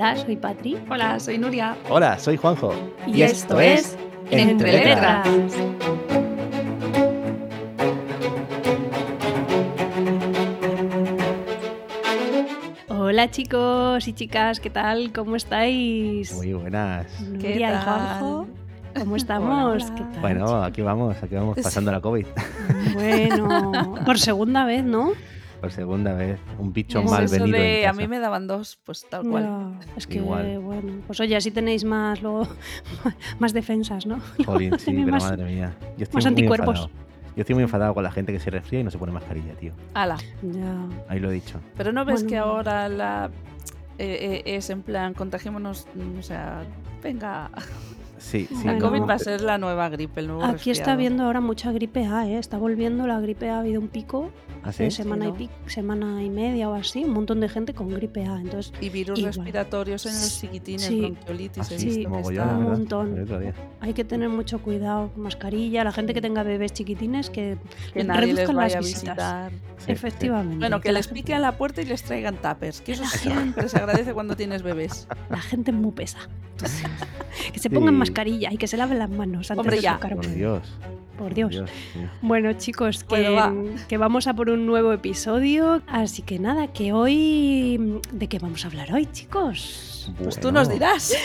Hola, soy Patri. Hola, soy Nuria. Hola, soy Juanjo. Y, esto, es Entre Letras. Hola chicos y chicas, ¿qué tal? ¿Cómo estáis? Muy buenas. ¿Qué Nuria y tal? Juanjo, ¿cómo estamos? Hola, hola. ¿Qué tal? Bueno, aquí vamos, aquí vamos pasando la COVID. Bueno, por segunda vez, ¿no? Por segunda vez. Un bicho Es mal eso venido. de, en a mí me daban dos, pues tal cual. Es que, Igual. bueno, pues oye, así tenéis más, luego, más defensas, ¿no? Jolín, sí, pero más- madre mía. Yo estoy más muy anticuerpos. enfadado. Yo estoy muy enfadado con la gente que se resfría y no se pone mascarilla, tío. Ala. Ya. Ahí lo he dicho. Pero no ves Bueno. que ahora la eh, eh, es en plan, contagiémonos, mm, o sea, venga, Sí, sí. la Bueno. COVID no, va a ser la nueva gripe, el nuevo Aquí está resfriado. habiendo ahora mucha gripe A, ¿eh? Está volviendo la gripe A, ha habido un pico ¿Ah, sí? de semana, Sí, y ¿no? pic- semana y media o así, un montón de gente con gripe A. Entonces, Y virus Igual. respiratorios en los chiquitines, Sí. bronquiolitis, he Así, Sí, mogollón, está- un montón. El hay que tener mucho cuidado mascarilla. La gente que tenga bebés chiquitines, que, que nadie les reduzcan vaya a las visitas. visitar. Sí, Efectivamente. Bueno, que les gente- piquen la puerta y les traigan tuppers, que eso siempre se agradece cuando tienes bebés. La gente es muy pesa. que se pongan Sí. Mascarilla y que se laven las manos antes Hombre, de ya. tocar. Por Dios. Por Dios. Bueno, chicos, que, Bueno, va. que vamos a por un nuevo episodio. Así que nada, que hoy. ¿De qué vamos a hablar hoy, chicos? Pues tú nos dirás.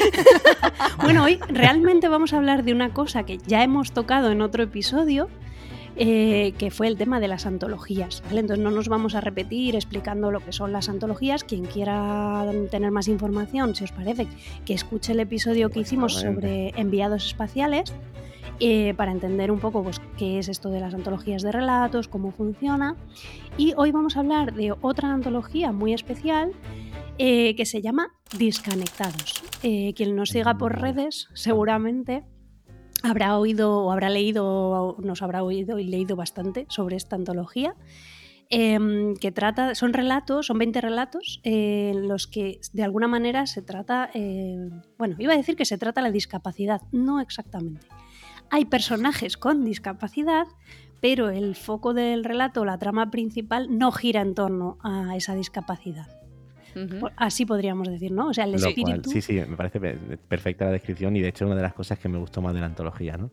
Bueno, hoy realmente vamos a hablar de una cosa que ya hemos tocado en otro episodio. Eh, que fue el tema de las antologías. ¿vale? Entonces no nos vamos a repetir explicando lo que son las antologías. Quien quiera tener más información, si os parece, que escuche el episodio que hicimos sobre enviados espaciales eh, para entender un poco pues, qué es esto de las antologías de relatos, cómo funciona. Y hoy vamos a hablar de otra antología muy especial eh, que se llama Disconectados. Eh, quien nos siga por redes seguramente habrá oído o habrá leído, o nos habrá oído y leído bastante sobre esta antología. em, que trata, son relatos, son 20 relatos eh, en los que de alguna manera se trata, eh, bueno, iba a decir que se trata la discapacidad, no exactamente. Hay personajes con discapacidad, pero el foco del relato, la trama principal, no gira en torno a esa discapacidad. Por- Así podríamos decir, ¿no? O sea, el Lo cual- espíritu. sí, sí, me parece pe- perfecta la descripción y de hecho una de las cosas que me gustó más de la antología, ¿no?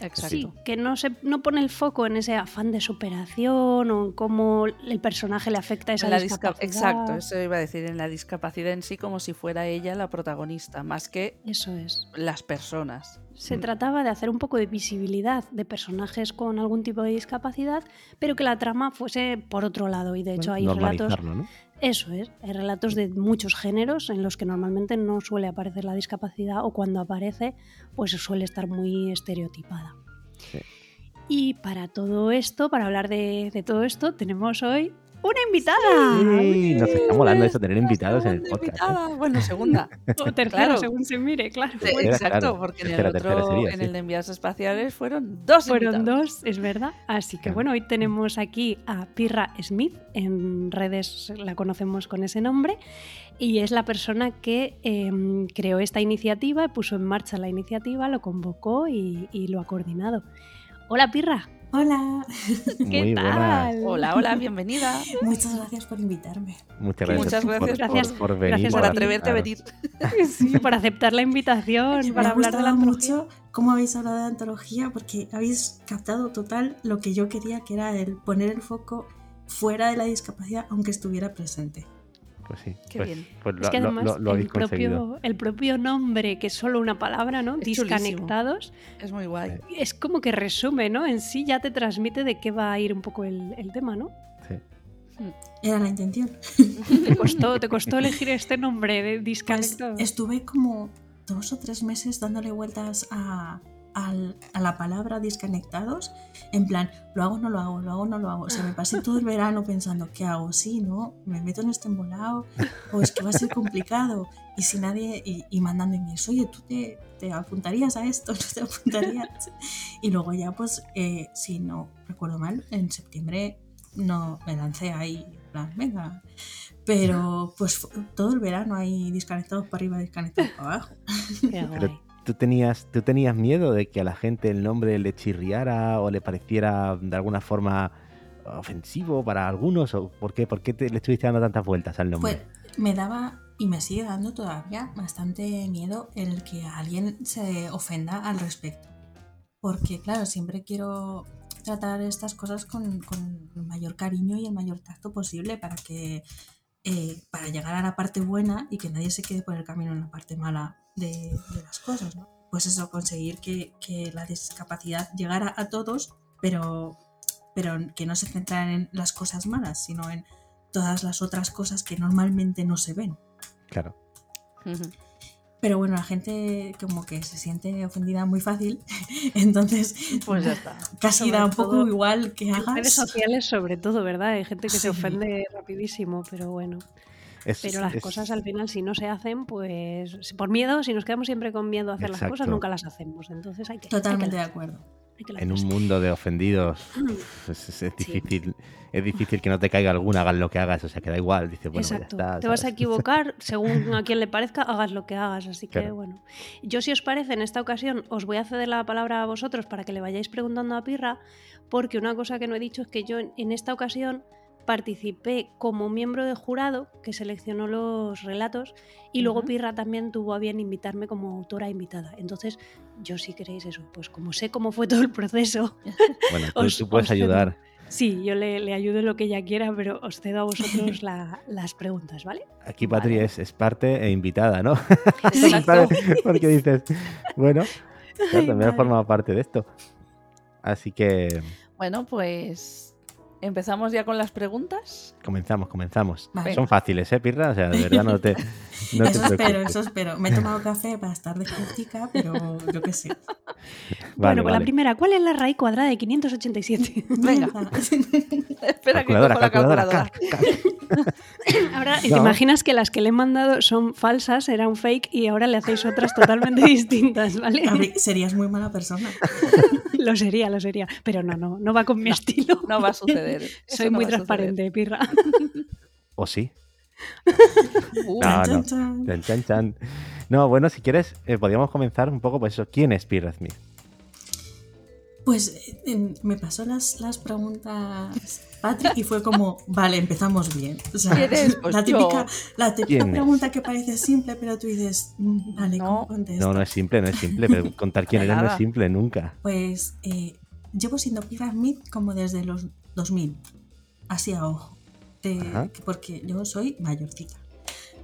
Exacto. Sí, que no, se, no pone el foco en ese afán de superación o en cómo el personaje le afecta esa En la disca- discapacidad. Exacto, eso iba a decir, en la discapacidad en sí como si fuera ella la protagonista, más que Eso es. las personas. Se Mm. trataba de hacer un poco de visibilidad de personajes con algún tipo de discapacidad, pero que la trama fuese por otro lado. Y de hecho hay relatos. Normalizarlo, ¿no? Eso es, hay relatos de muchos géneros en los que normalmente no suele aparecer la discapacidad o cuando aparece, pues suele estar muy estereotipada. Sí. Y para todo esto, para hablar de, de todo esto, tenemos hoy una invitada. Sí, nos está molando eso, tener invitados en el podcast. ¿eh? invitada. Bueno, segunda. O tercera, Claro. según se mire, claro. Sí, Exacto, claro. porque en Tercera, el tercera otro, sería, en sí. el de envíos espaciales fueron dos Fueron invitados. dos, es verdad. Así que bueno, hoy tenemos aquí a Pirra Smith, en redes la conocemos con ese nombre, y es la persona que em, creó esta iniciativa, puso en marcha la iniciativa, lo convocó y, y lo ha coordinado. Hola Pirra, Hola, ¿qué Muy tal? buenas. Hola, hola, bienvenida. muchas gracias por invitarme. Muchas gracias, Muchas por- gracias por, venir. gracias Por atreverte a venir. Sí, por aceptar la invitación, Me para ha hablar de la antología. mucho cómo habéis hablado de antología porque habéis captado total lo que yo quería, que era el poner el foco fuera de la discapacidad aunque estuviera presente. Pues sí, Qué pues, bien. pues lo, Es que además lo- lo el, propio, el propio nombre, que es solo una palabra, ¿no? Es chulísimo. Disconectados, Es muy guay. es como que resume, ¿no? En sí ya te transmite de qué va a ir un poco el, el tema, ¿no? Sí. Era la intención. Te costó, te costó elegir este nombre de Pues disconectados. estuve como dos o tres meses dándole vueltas a, al- a la palabra disconectados. En plan, lo hago, no lo hago, lo hago, no lo hago. O sea, me pasé todo el verano pensando, ¿qué hago? Sí, ¿no? ¿Me meto en este embolado? ¿O es que va a ser complicado? Y si nadie, y, y mandando emails, oye, ¿tú te, te apuntarías a esto? ¿No te apuntarías? Y luego ya, pues, eh, si no recuerdo mal, en septiembre no me lancé ahí, en plan, venga. Pero pues todo el verano ahí desconectados para arriba, desconectados para abajo. Qué guay. ¿Tú tenías, ¿tú tenías miedo de que a la gente el nombre le chirriara o le pareciera de alguna forma ofensivo para algunos? ¿O por qué, por qué te, le estuviste dando tantas vueltas al nombre? Pues me daba y me sigue dando todavía bastante miedo el que alguien se ofenda al respecto. Porque, claro, siempre quiero tratar estas cosas con, con el mayor cariño y el mayor tacto posible para que eh, para llegar a la parte buena y que nadie se quede por el camino en la parte mala de, de las cosas. ¿no? Pues eso, conseguir que, que, la discapacidad llegara a todos, pero, pero que no se centraran en las cosas malas, sino en todas las otras cosas que normalmente no se ven. Claro. Pero bueno, la gente como que se siente ofendida muy fácil, entonces pues ya está. casi Sobre da un poco todo igual que En hagas. redes sociales sobre todo, ¿verdad? Hay gente que Sí. se ofende rapidísimo, pero bueno. Es- Pero las es- cosas al final, si no se hacen, pues por miedo, si nos quedamos siempre con miedo a hacer las cosas, nunca las hacemos. Entonces hay que... hay que Totalmente de acuerdo. En un mundo de ofendidos, es, es- es difícil, es difícil que no te caiga alguna, hagas lo que hagas, o sea, que da igual. Dice, bueno, pues ya está. Te vas a equivocar según a quien le parezca, hagas lo que hagas. Así que Claro. bueno. Yo, si os parece, en esta ocasión os voy a ceder la palabra a vosotros para que le vayáis preguntando a Pirra, porque una cosa que no he dicho es que yo en esta ocasión participé como miembro de jurado que seleccionó los relatos y luego. Pirra también tuvo a bien invitarme como autora invitada. Entonces, yo si queréis eso, pues como sé cómo fue todo el proceso, Bueno, tú, os- tú puedes cedo. ayudar. sí, yo le, le ayudo en lo que ella quiera, pero os cedo a vosotros la- las preguntas, ¿vale? Aquí Patri Vale. es, es parte e invitada, ¿no? ¿Sabes? Porque dices, bueno, Ay, también madre. has formado parte de esto. Así que Bueno, pues empezamos ya con las preguntas. comenzamos, comenzamos. Vale. Son fáciles, ¿eh, Pirra? O sea, de verdad no te, no te eso espero, eso espero. Me he tomado café para estar de práctica, pero yo qué sé. Vale, bueno, pues la primera, ¿cuál es la raíz cuadrada de 587? Venga. Espera que cojo la calculadora, calculadora. cal, cal. Ahora, ¿te No. imaginas que las que le he mandado son falsas, eran fake y ahora le hacéis otras totalmente distintas, ¿vale? A ver, serías muy mala persona. lo sería, lo sería. Pero no, no, no va con mi estilo. No va a suceder. Soy no muy transparente, pirra. ¿O sí? Uh, No, Chan, no. chan, chan. No, bueno, si quieres, eh, podríamos comenzar un poco, pues eso. ¿Quién es Pirra Smith? Pues eh, em, me pasó las, las preguntas Patrick y fue como, vale, empezamos bien. O sea, ¿Quién es? Pues la típica, la típica pregunta que parece simple, pero tú dices, mm, vale, No. ¿cómo contesto? No, no es simple, no es simple, pero contar quién eres no es simple nunca. Pues eh, llevo siendo Pirra Smith como desde los 2000, así a ojo, De- Ajá. porque yo soy mayorcita.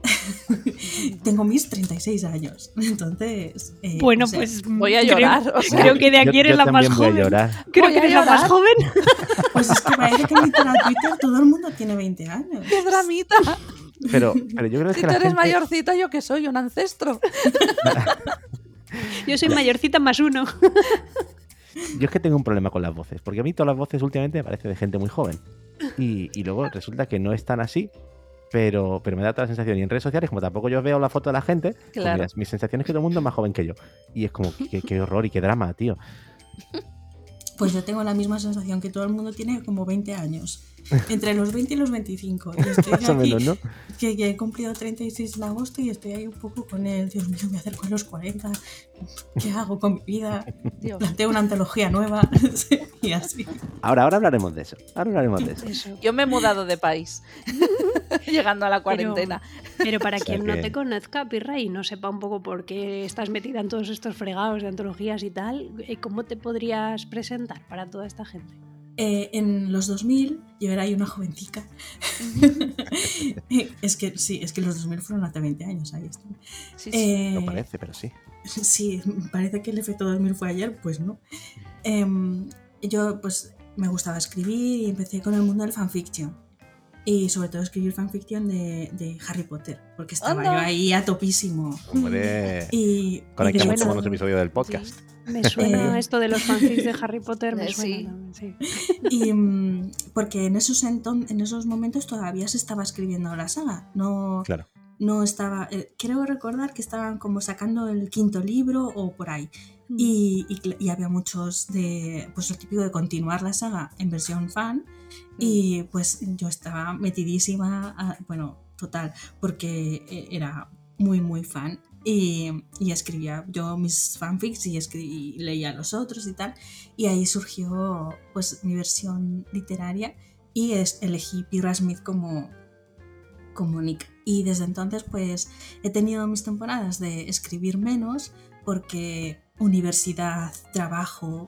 Tengo mis 36 años, entonces... eh, Bueno, o sea, pues Voy a creo- llorar. O sea, Creo que de aquí Yo- eres yo la más joven. llorar. Creo Voy que a eres la más joven. Pues es que parece que en Twitter todo el mundo tiene 20 años. ¡Qué dramita! Pero, pero yo creo Si que tú eres gente... mayorcita, yo que soy un ancestro. Yo soy mayorcita más uno. Yo es que tengo un problema con las voces, porque a mí todas las voces últimamente me parece de gente muy joven. Y, y luego resulta que no es tan así, pero, pero me da toda la sensación. Y en redes sociales, como tampoco yo veo la foto de la gente, pues Claro. mira, mi sensación es que todo el mundo es más joven que yo. Y es como, qué, qué horror y qué drama, tío. Pues yo tengo la misma sensación que todo el mundo tiene como 20 años. Entre los 20 y los 25. Y estoy Más o aquí, menos, ¿no? que, que he cumplido 36 en agosto y estoy ahí un poco con el, Dios mío, me acerco a los 40. ¿Qué hago con mi vida? Dios. Planteo una antología nueva. y así. Ahora, ahora hablaremos de eso. Ahora hablaremos de eso. Eso. Yo me he mudado de país. Llegando a la cuarentena. Pero para O sea quien no te conozca, Pirra, y no sepa un poco por qué estás metida en todos estos fregados de antologías y tal, eh, ¿cómo te podrías presentar para toda esta gente? Eh, en los 2000 yo era ahí una jovencica. es que sí, es que los 2000 fueron hace 20 años. Ahí están. Sí, sí. Eh, No parece, pero sí. Sí, parece que el efecto 2000 fue ayer, pues no. Em, yo pues me gustaba escribir y empecé con el mundo del fanfiction. Y sobre todo escribir fanfiction de, de Harry Potter, porque estaba Anda. yo ahí a topísimo. Hombre, Y, conectamos con los episodios del podcast. Me suena Eh. esto de los fanfics de Harry Potter, me Eh, suena sí. también, sí. y, mm, porque en esos, enton- en esos momentos todavía se estaba escribiendo la saga. No, Claro. no estaba. eh, creo recordar que estaban como sacando el quinto libro o por ahí. Mm. Y, y había muchos de, pues lo típico de continuar la saga en versión fan. Y pues yo estaba metidísima, a- bueno, total, porque eh, era muy, muy fan. Y, escribía yo mis fanfics y, escri- y leía los otros y tal. Y ahí surgió pues mi versión literaria y elegí Pirra Smith como, como Nick. Y desde entonces pues he tenido mis temporadas de escribir menos porque universidad, trabajo.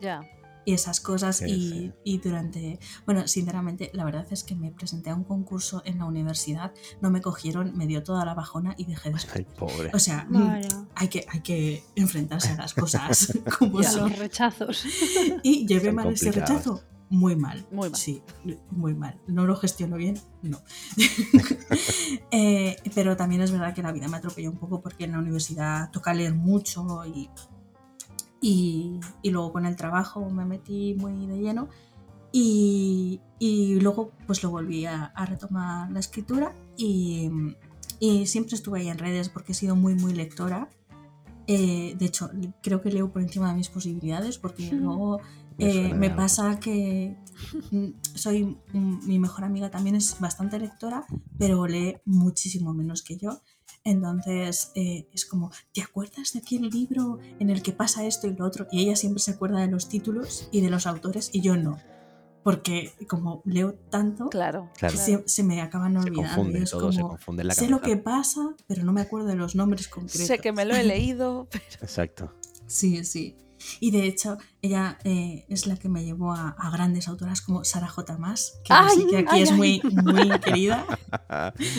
Y esas cosas y, durante, bueno, sinceramente la verdad es que me presenté a un concurso en la universidad, no me cogieron, me dio toda la bajona y dejé de Ay, pobre. O sea, Vaya. hay que, hay que enfrentarse a las cosas como Y a son. los rechazos. Y llevé Son mal ese rechazo. Muy mal. Muy mal. Sí, muy mal. No lo gestiono bien, no. Eh, pero también es verdad que la vida me atropelló un poco porque en la universidad toca leer mucho y, y, y luego con el trabajo me metí muy de lleno. Y, y luego pues lo volví a, a retomar la escritura y, y siempre estuve ahí en redes porque he sido muy muy lectora. Eh, de hecho, creo que leo por encima de mis posibilidades porque luego Me eh, me pasa que mm, soy mm, mi mejor amiga también es bastante lectora, pero lee muchísimo menos que yo. Entonces eh, es como, ¿te acuerdas de aquel libro en el que pasa esto y lo otro? Y ella siempre se acuerda de los títulos y de los autores y yo no. Porque como leo tanto, Claro. Claro. se, se me acaban Se olvidando. confunde, y es todo se como, confunde en la sé cabeza. lo que pasa, pero no me acuerdo de los nombres concretos. Sé que me lo he leído, pero Exacto. Sí, sí. Y de hecho, ella eh, es la que me llevó a, a grandes autoras como Sara J. Más, que Ay, que aquí ay, es ay. muy, muy querida.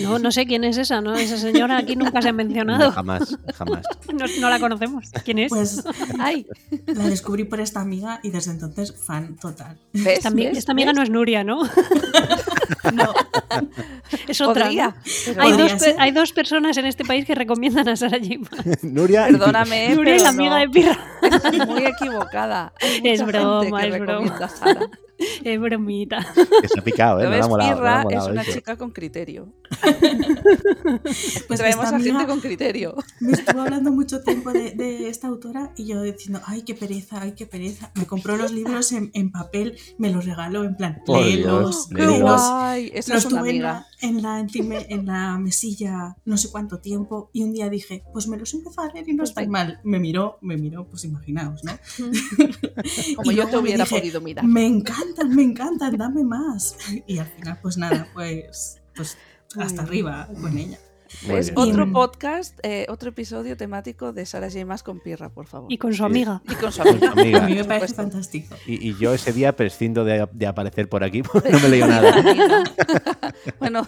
No, no sé quién es esa, ¿no? Esa señora aquí nunca se ha No, mencionado. jamás, jamás. No, no la conocemos. ¿Quién es? Pues ay, la descubrí por esta amiga y desde entonces fan total. ¿ves? esta, ami- ¿Ves? esta amiga ¿Ves? no es Nuria, ¿no? No, Es otra. Hay dos, hay dos personas en este país que recomiendan a Sara J. Nuria. Perdóname, Nuria pero la amiga no. de Pirra. Estás muy equivocada. Hay Es broma, gente que es broma. recomienda a Sara. Es bromita. Ha picado, ¿eh? Pirra molado es una eso. chica con criterio. pues Traemos a gente con criterio. me estuvo hablando mucho tiempo de, de esta autora y yo diciendo, ay, qué pereza, ay, qué pereza. Me compró los libros en, en papel, me los regaló en plan, léelos, Dios, ¡Qué léelos. Guay! Esa Los es una en la, en, la, en la mesilla no sé cuánto tiempo y un día dije, pues me los empezó a leer y no está mal. Me miró, me miró, pues imaginaos, ¿no? Como Y yo te hubiera dije, podido mirar. Me encantan, me encantan, dame más. Y al final, pues nada, pues, pues hasta arriba con ella. Muy ¿Ves? bien. Otro podcast, eh, otro episodio temático de Sara J. Maas con Pirra, por favor. Y con su Sí. amiga. Y con su amiga. amiga. A mí me parece fantástico. Y, y yo ese día prescindo de, de aparecer por aquí porque no me leí nada. bueno,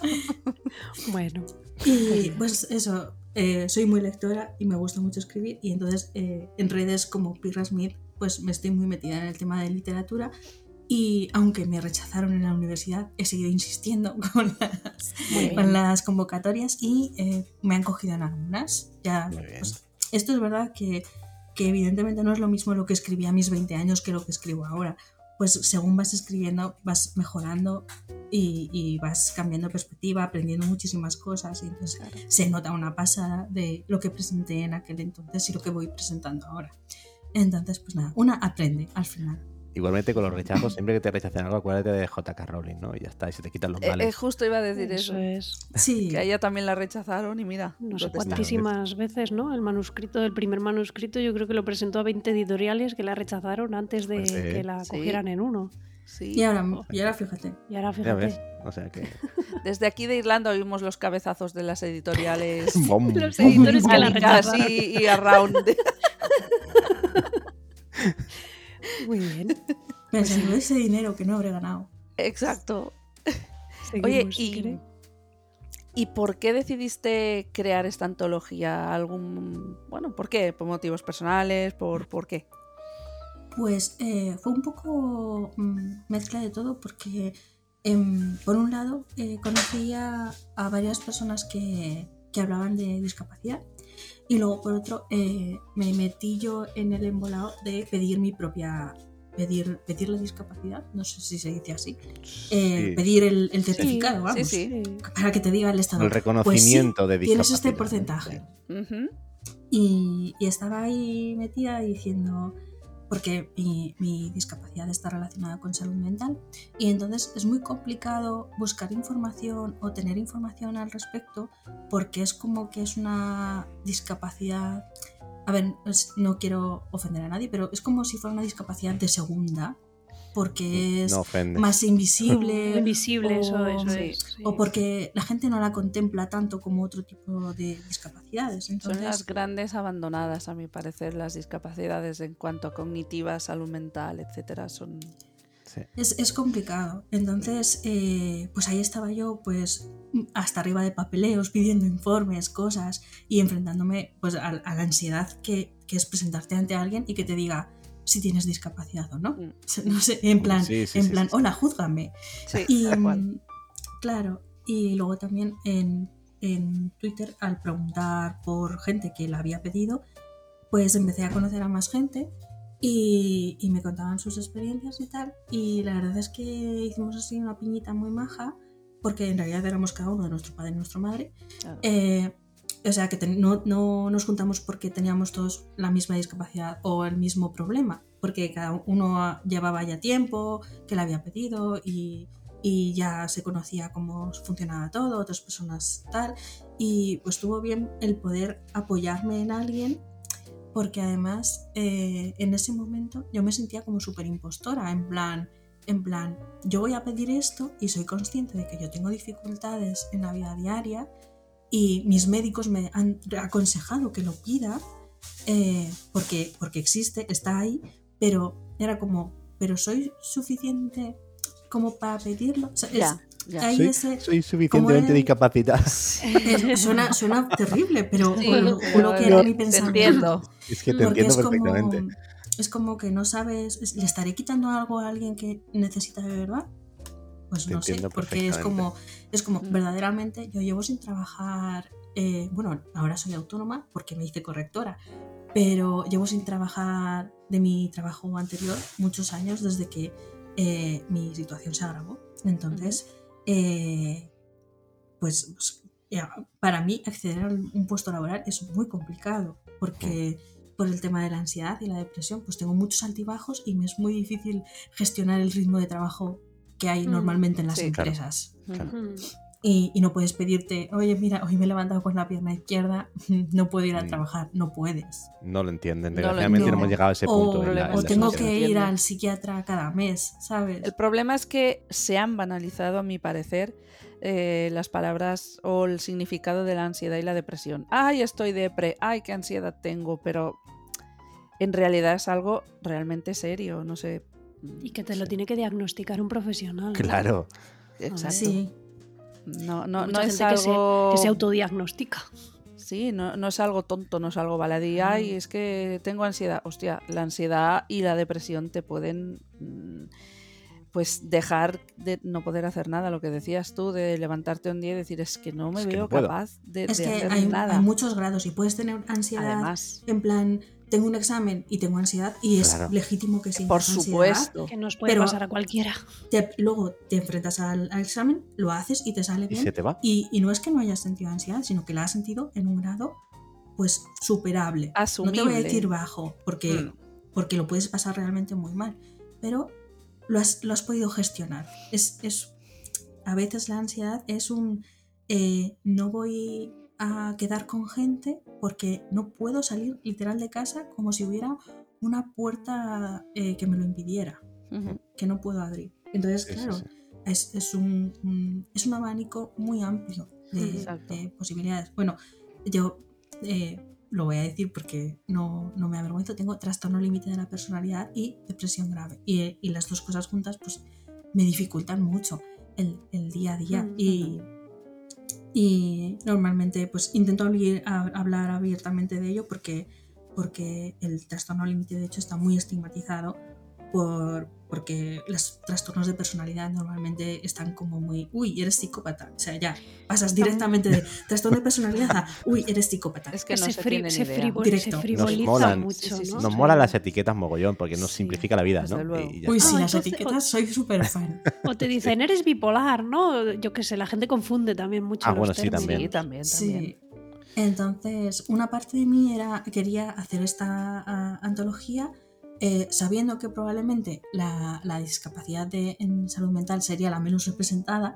Bueno, Y pues eso, eh, soy muy lectora y me gusta mucho escribir y entonces eh, en redes como Pirra Smith pues me estoy muy metida en el tema de literatura y aunque me rechazaron en la universidad he seguido insistiendo con las, con las convocatorias y eh, me han cogido en algunas. Ya, pues, esto es verdad que, que evidentemente no es lo mismo lo que escribí a mis 20 años que lo que escribo ahora. Pues según vas escribiendo vas mejorando y, y vas cambiando perspectiva, aprendiendo muchísimas cosas y entonces se nota una pasada de lo que presenté en aquel entonces y lo que voy presentando ahora. Entonces, pues nada, una aprende al final. Igualmente con los rechazos, siempre que te rechacen algo, acuérdate de J.K. Rowling, ¿no? Y ya está, y se te quitan los eh, eh, males. justo iba a decir eso. Eso es. Sí, Que a ella también la rechazaron y mira. No sé cuantísimas veces, ¿no? El manuscrito, el primer manuscrito, yo creo que lo presentó a 20 editoriales que la rechazaron antes de ¿eh? que la Sí. cogieran en uno. Sí. y ahora, y ahora fíjate. Y ahora fíjate. O sea que. Desde aquí de Irlanda oímos los cabezazos de las editoriales. Bom, Los bom, editores que la bom. Rechazaron. y, y Around. Muy bien. Pensando ese dinero que no habré ganado. Exacto. Seguimos, Oye, y. ¿y por qué decidiste crear esta antología? ¿Algún. Bueno, ¿por qué? ¿Por motivos personales? ¿Por, por qué? Pues eh, fue un poco mm, mezcla de todo porque, em, por un lado, eh, conocía a varias personas que, que hablaban de discapacidad y luego, por otro, eh, me metí yo en el embolado de pedir mi propia... Pedir, pedir la discapacidad, no sé si se dice así, eh, Sí. pedir el, el certificado, sí, vamos, sí. Sí. para que te diga el Estado. El reconocimiento de pues sí, Tienes este discapacidad, porcentaje. Y estaba ahí metida diciendo, porque mi, discapacidad está relacionada con salud mental, y entonces es muy complicado buscar información o tener información al respecto, porque es como que es una discapacidad, a ver, no quiero ofender a nadie, pero es como si fuera una discapacidad de segunda, porque es No más invisible. Invisible, eso, o- eso sí. es. sí. O porque la gente no la contempla tanto como otro tipo de discapacidades. Son Entonces, las grandes abandonadas, a mi parecer, las discapacidades en cuanto a cognitiva, salud mental, etcétera. Son Sí. Es, es complicado. Entonces, eh, pues ahí estaba yo, pues hasta arriba de papeleos, pidiendo informes, cosas y enfrentándome pues a, a la ansiedad que, que es presentarte ante alguien y que te diga si tienes discapacidad o no. Mm. No sé, en plan, Sí, sí, en sí, plan, sí, sí. hola, júzgame. Y claro, y luego también en, en Twitter, al preguntar por gente que la había pedido, pues empecé a conocer a más gente y, y me contaban sus experiencias y tal. Y la verdad es que hicimos así una piñita muy maja, porque en realidad éramos cada uno de nuestro padre y nuestra madre. Claro. Eh, o sea, que no, no nos juntamos porque teníamos todos la misma discapacidad o el mismo problema, porque cada uno llevaba ya tiempo, que le había pedido y, y ya se conocía cómo funcionaba todo, otras personas tal, y pues estuvo bien el poder apoyarme en alguien, porque además eh, en ese momento yo me sentía como súper impostora, en plan, en plan, yo voy a pedir esto y soy consciente de que yo tengo dificultades en la vida diaria y mis médicos me han aconsejado que lo pida eh, porque, porque existe, está ahí, pero era como, pero soy suficiente como para pedirlo. O sea, es- Ya, Soy, ese- soy suficientemente el- discapacitado. es- suena, suena terrible, pero Sí, juro, pero juro que no, era mi te pensamiento. entiendo. Es que te entiendo es como, perfectamente. es como que no sabes, es- ¿le estaré quitando algo a alguien que necesita de verdad? Pues Te no sé, porque es como, es como Mm. verdaderamente yo llevo sin trabajar, eh, bueno, ahora soy autónoma porque me hice correctora, pero llevo sin trabajar de mi trabajo anterior muchos años desde que eh, mi situación se agravó. Entonces, eh, pues, pues, ya, para mí acceder a un puesto laboral es muy complicado porque por el tema de la ansiedad y la depresión, pues tengo muchos altibajos y me es muy difícil gestionar el ritmo de trabajo que hay Mm, normalmente en las sí, empresas. Claro. Y, y no puedes pedirte, oye, mira, hoy me he levantado con la pierna izquierda, no puedo ir a trabajar. No puedes. No lo entienden. Desgraciadamente no, hemos llegado a ese O, punto. en la- en o la tengo que ir al psiquiatra cada mes, ¿sabes? El problema es que se han banalizado, a mi parecer, eh, las palabras o el significado de la ansiedad y la depresión. Ay, estoy depre, ay, qué ansiedad tengo, pero en realidad es algo realmente serio, no sé. Y que te lo tiene que diagnosticar un profesional. ¿no? Claro. Exacto. Sí, No, no, Mucha no es gente que se- algo. Que se autodiagnostica. Sí, no, no es algo tonto, no es algo baladí. Ay, es que tengo ansiedad. Hostia, la ansiedad y la depresión te pueden mm, pues dejar de no poder hacer nada. Lo que decías tú de levantarte un día y decir es que no me Es veo no puedo". capaz de, es de que hacer hay, nada. hay muchos grados y puedes tener ansiedad Además, en plan, tengo un examen y tengo ansiedad y es Claro. legítimo que sientas por ansiedad. supuesto. Que nos puede Pero- pasar a cualquiera. Te- luego te enfrentas al, al examen, lo haces y te sale Y bien. se te va. Y, y no es que no hayas sentido ansiedad, sino que la has sentido en un grado pues superable. No te voy a decir bajo, porque, Mm. porque lo puedes pasar realmente muy mal, pero lo has, lo has podido gestionar. Es, es- a veces la ansiedad es un eh, no voy a quedar con gente porque no puedo salir literal de casa como si hubiera una puerta eh, que me lo impidiera, Ujú. que no puedo abrir. Entonces, Sí, sí, claro, sí. es, es un, es un abanico muy amplio de, de posibilidades. Bueno, yo eh, lo voy a decir porque no, no me avergüenzo, tengo trastorno límite de la personalidad y depresión grave. Y, y las dos cosas juntas pues me dificultan mucho el, el día a día. Mm, Y, y normalmente pues intento hablar abiertamente de ello porque, porque el trastorno límite de hecho está muy estigmatizado por, porque los trastornos de personalidad normalmente están como muy, uy, eres psicópata. O sea, ya pasas directamente de trastorno de personalidad a, uy, eres psicópata. Es que no se, se, fri- se frivol- Directo. se Nos molan. mucho, Sí, sí, sí, ¿no? Nos molan las etiquetas mogollón porque nos Sí, simplifica la vida, ¿no? Y Uy, sí, Ah, las entonces- etiquetas soy súper fan. O te dicen, eres bipolar, ¿no? Yo qué sé, la gente confunde también mucho Ah, los bueno, sí, términos. también. Sí, también, también. Sí. Entonces, una parte de mí era quería hacer esta ah, antología eh, sabiendo que probablemente la, la discapacidad de, en salud mental sería la menos representada,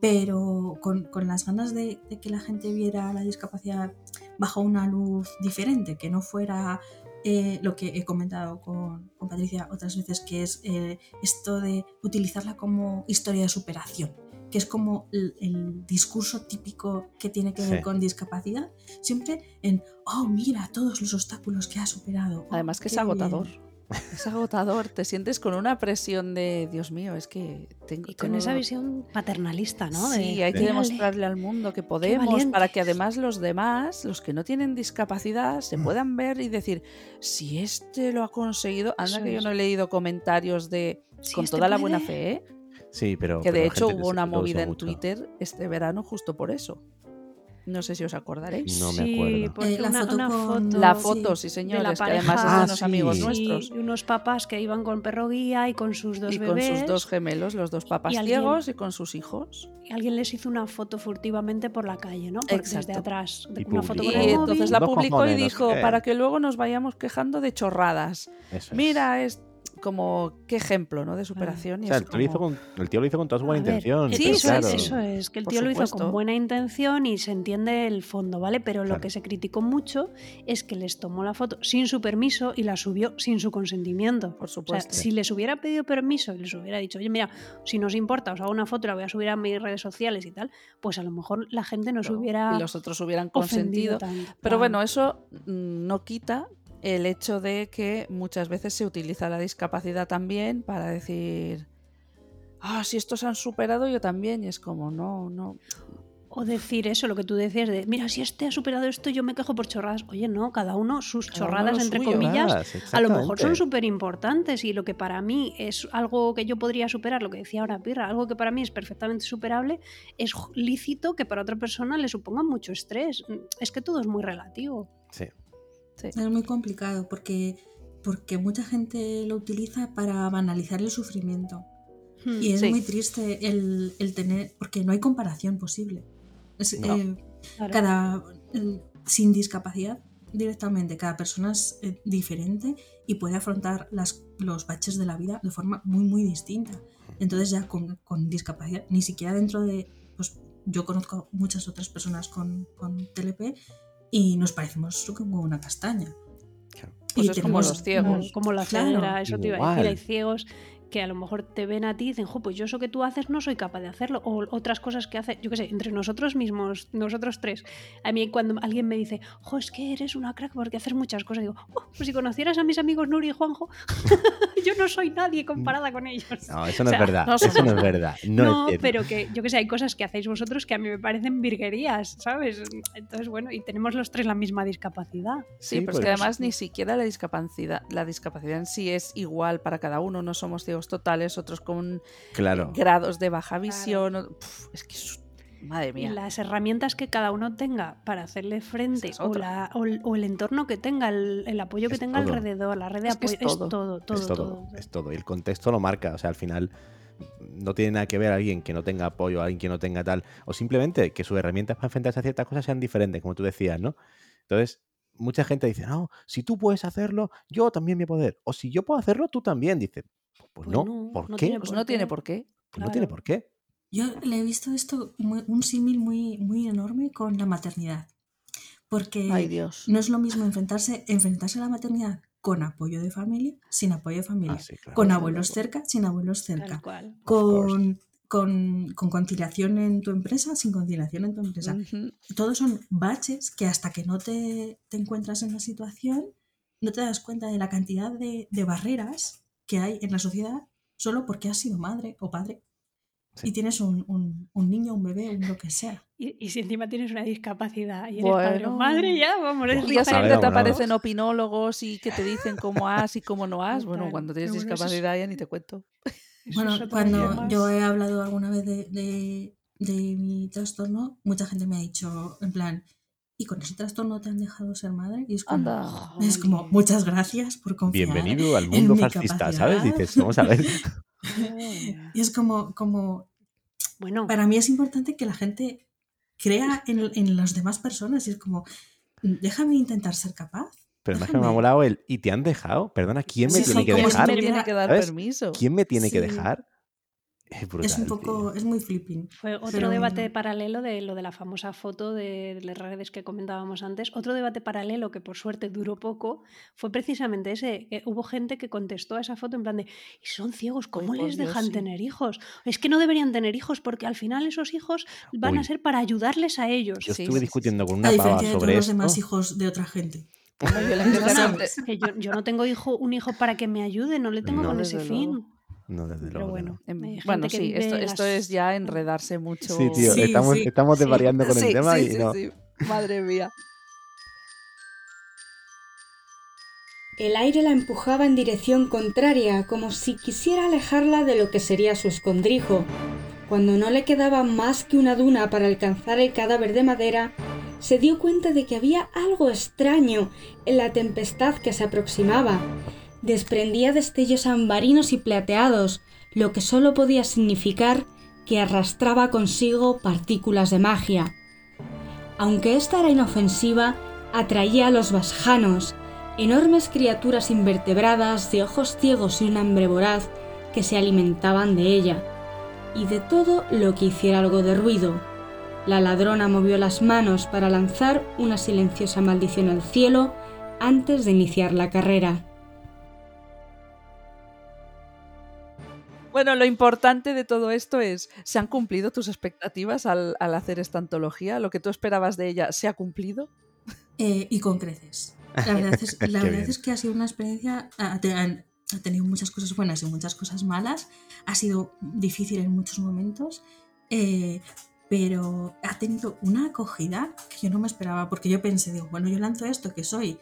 pero con, con las ganas de, de que la gente viera la discapacidad bajo una luz diferente, que no fuera eh, lo que he comentado con, con Patricia otras veces, que es eh, esto de utilizarla como historia de superación, que es como el, el discurso típico que tiene que ver Sí. con discapacidad, siempre en, oh, mira todos los obstáculos que ha superado. oh, Además que es qué bien". Es agotador, te sientes con una presión de, Dios mío, es que tengo... Y con tengo- esa visión paternalista, ¿no? De, Sí, hay que "Mírale". demostrarle al mundo que podemos para que además los demás, los que no tienen discapacidad, se Mm. puedan ver y decir, si este lo ha conseguido, anda Eso que yo no he leído comentarios de Si con este toda la buena fe, ¿eh? Sí, pero. que de pero hecho hubo una movida en mucho. Twitter este verano justo por eso. No sé si os acordaréis. No me Sí, acuerdo. porque Eh, la una, foto una con- foto La sí, foto, sí, de la señores, que además es de Ah, unos amigos sí. nuestros. y unos papás que iban con perro guía y con sus dos Y con bebés. sus dos gemelos, los dos papás y alguien- ciegos y con sus hijos. y alguien les hizo una foto furtivamente por la calle, ¿no? Por- desde Exacto. atrás. Y una foto con Y entonces la publicó y dijo, para que luego nos vayamos quejando de chorradas. Eso es. Mira, es como qué ejemplo, ¿no? De superación. O y sea, es el tío, lo hizo con, el tío lo hizo con toda su buena ver, intención. Sí, eso, claro. es, eso es, que el Por tío lo hizo supuesto. con buena intención y se entiende el fondo, ¿vale? Pero lo Claro. que se criticó mucho es que les tomó la foto sin su permiso y la subió sin su consentimiento. Por O sea, supuesto. si les hubiera pedido permiso y les hubiera dicho, oye, mira, si nos importa, os hago una foto, la voy a subir a mis redes sociales y tal, pues a lo mejor la gente no se Claro, hubiera y los otros hubieran consentido. tanto. Pero claro. bueno, eso mm, no quita el hecho de que muchas veces se utiliza la discapacidad también para decir, ah, si estos han superado, yo también. Y es como, no, no. O decir eso, lo que tú decías de, mira, si este ha superado esto, yo me quejo por chorradas. Oye, no, cada uno sus Cada chorradas, entre suyo. comillas, a lo mejor son súper importantes y lo que para mí es algo que yo podría superar, lo que decía ahora Pirra, algo que para mí es perfectamente superable, es lícito que para otra persona le suponga mucho estrés. Es que todo es muy relativo. Sí. Sí. Es muy complicado porque, porque mucha gente lo utiliza para banalizar el sufrimiento. Y es Sí. muy triste el, el tener, porque no hay comparación posible. Es, No. eh, Claro. cada, sin discapacidad directamente, cada persona es eh, diferente y puede afrontar las, los baches de la vida de forma muy, muy distinta. Entonces ya con, con discapacidad, ni siquiera dentro de, pues yo conozco muchas otras personas con, con TLP y nos parecemos como una castaña. Claro. Pues Y es como tenemos- los ciegos. Como, como la Claro. eso te iba a decir. Hay ciegos que a lo mejor te ven a ti y dicen, jo, pues yo eso que tú haces no soy capaz de hacerlo. O otras cosas que hace, yo qué sé, entre nosotros mismos, nosotros tres. A mí cuando alguien me dice, jo, es que eres una crack porque haces muchas cosas, digo, oh, pues si conocieras a mis amigos Nuri y Juanjo, yo no soy nadie comparada con ellos. No, eso no O sea, es verdad. no eso no es verdad. No, No, es pero que yo que sé, hay cosas que hacéis vosotros que a mí me parecen virguerías, ¿sabes? Entonces, bueno, y tenemos los tres la misma discapacidad. Sí, pero es pues- que además ni siquiera la discapacidad, la discapacidad en sí es igual para cada uno. No somos ciegos totales, otros con Claro. grados de baja visión. es que es- madre Y mía. las herramientas que cada uno tenga para hacerle frente es o, la- o el, o el entorno que tenga, el, el apoyo que Es tenga todo. alrededor, la red de Es que es apoyo, es todo. todo, todo, es todo, todo. es todo. Y el contexto lo marca. O sea, al final no tiene nada que ver alguien que no tenga apoyo, alguien que no tenga tal, o simplemente que sus herramientas para enfrentarse a ciertas cosas sean diferentes, como tú decías, ¿no? Entonces, mucha gente dice, no, si tú puedes hacerlo, yo también voy a poder. O si yo puedo hacerlo, tú también. Dice, pues, Pues no, no, ¿por no qué? tiene Pues por no qué. tiene por qué. Pues no tiene por qué. Yo le he visto esto, muy- un símil muy, muy enorme con la maternidad. Porque Ay, Dios. no es lo mismo enfrentarse, enfrentarse a la maternidad con apoyo de familia, sin apoyo de familia. Ah, sí, claro. con abuelos cerca, sin abuelos cerca. Tal cual. Con, con, con conciliación en tu empresa, sin conciliación en tu empresa. Todos son baches que hasta que no te, te encuentras en la situación, no te das cuenta de la cantidad de, de barreras que hay en la sociedad solo porque has sido madre o padre. Sí. Y tienes un, un- un niño, un bebé, un lo que sea. Y, y si encima tienes una discapacidad y eres padre o Bueno. madre, ya, vamos, El es día A siempre ver, te vámonos. aparecen opinólogos y que te dicen cómo has y cómo no has. Bueno, cuando tienes bueno, es- discapacidad ya ni te cuento. Bueno, cuando yo he hablado alguna vez de, de- de mi trastorno, mucha gente me ha dicho, en plan, ¿y con ese trastorno te han dejado ser madre? Y es como, Anda. es como muchas gracias por confiar. Bienvenido al mundo fascista, ¿sabes? Dices, vamos a ver. Y es como, como, Bueno, para mí es importante que la gente crea en, en las demás personas y es como, déjame intentar ser capaz. Pero más que me ha molado el, ¿y te han dejado? Perdona, ¿quién me Sí, tiene sí, que si ¿Quién dejar? me tiene que dar ¿sabes? permiso? ¿Quién me tiene que dejar? Es brutal. es un tío. poco, es muy flipping. Fue otro Pero- debate paralelo de lo de la famosa foto de las redes que comentábamos antes. Otro debate paralelo que por suerte duró poco fue precisamente ese. que hubo gente que contestó a esa foto en plan de, ¿y son ciegos? ¿Cómo les Dios, dejan sí. tener hijos? Es que no deberían tener hijos porque al final esos hijos van a ser para ayudarles a ellos. Yo Sí, estuve sí, discutiendo con A una pava diferencia de todos sobre los esto. demás hijos de otra gente. Bueno, yo no tengo hijo, un hijo para que me ayude, no le tengo No. con ese fin. luego. No, desde Pero luego. bueno, Em, gente Bueno, sí, esto, esto es ya enredarse mucho. Sí, tío, Sí, estamos, sí, estamos sí. desvariando con el Sí, tema sí, y sí, no. sí. Madre mía. El aire la empujaba en dirección contraria, como si quisiera alejarla de lo que sería su escondrijo. Cuando no le quedaba más que una duna para alcanzar el cadáver de madera, se dio cuenta de que había algo extraño en la tempestad que se aproximaba. Desprendía destellos ambarinos y plateados, lo que solo podía significar que arrastraba consigo partículas de magia. Aunque esta era inofensiva, atraía a los basjanos, enormes criaturas invertebradas de ojos ciegos y un hambre voraz que se alimentaban de ella, y de todo lo que hiciera algo de ruido. La ladrona movió las manos para lanzar una silenciosa maldición al cielo antes de iniciar la carrera. Bueno, lo importante de todo esto es, ¿se han cumplido tus expectativas al, al hacer esta antología? ¿Lo que tú esperabas de ella se ha cumplido? Eh, y con creces. La verdad, es, la Qué verdad bien. es que ha sido una experiencia, ha, te- han- ha tenido muchas cosas buenas y muchas cosas malas, ha sido difícil en muchos momentos, eh, pero ha tenido una acogida que yo no me esperaba, porque yo pensé, digo, bueno, yo lanzo esto, que soy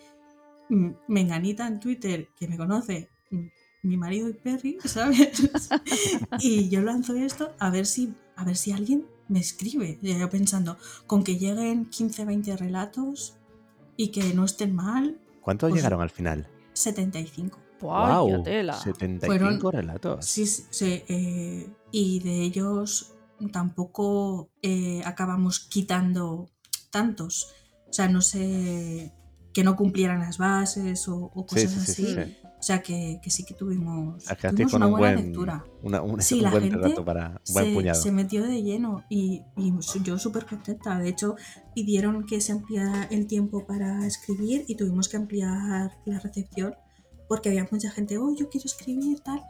mm, menganita en Twitter, que me conoce mm, mi marido y Perry, ¿sabes? y yo lanzo esto a ver si, a ver si alguien me escribe. Y yo pensando, con que lleguen 15, 20 relatos y que no estén mal, ¿Cuántos Pues- llegaron al final? 75. ¡Guau! ¡Wow! tela! 75 Fueron- relatos. Sí, sí, sí, eh, y de ellos tampoco eh, acabamos quitando tantos. O sea, no sé, que no cumplieran las bases o, o cosas sí, sí, así. sí, sí. O sea, que, que sí que tuvimos, Sacasteis tuvimos con una un buena buen, lectura. una- un, Sí, un la buen gente para un buen se, puñado. se metió de lleno y, y yo súper contenta. De hecho, pidieron que se ampliara el tiempo para escribir y tuvimos que ampliar la recepción porque había mucha gente, oh, yo quiero escribir, tal,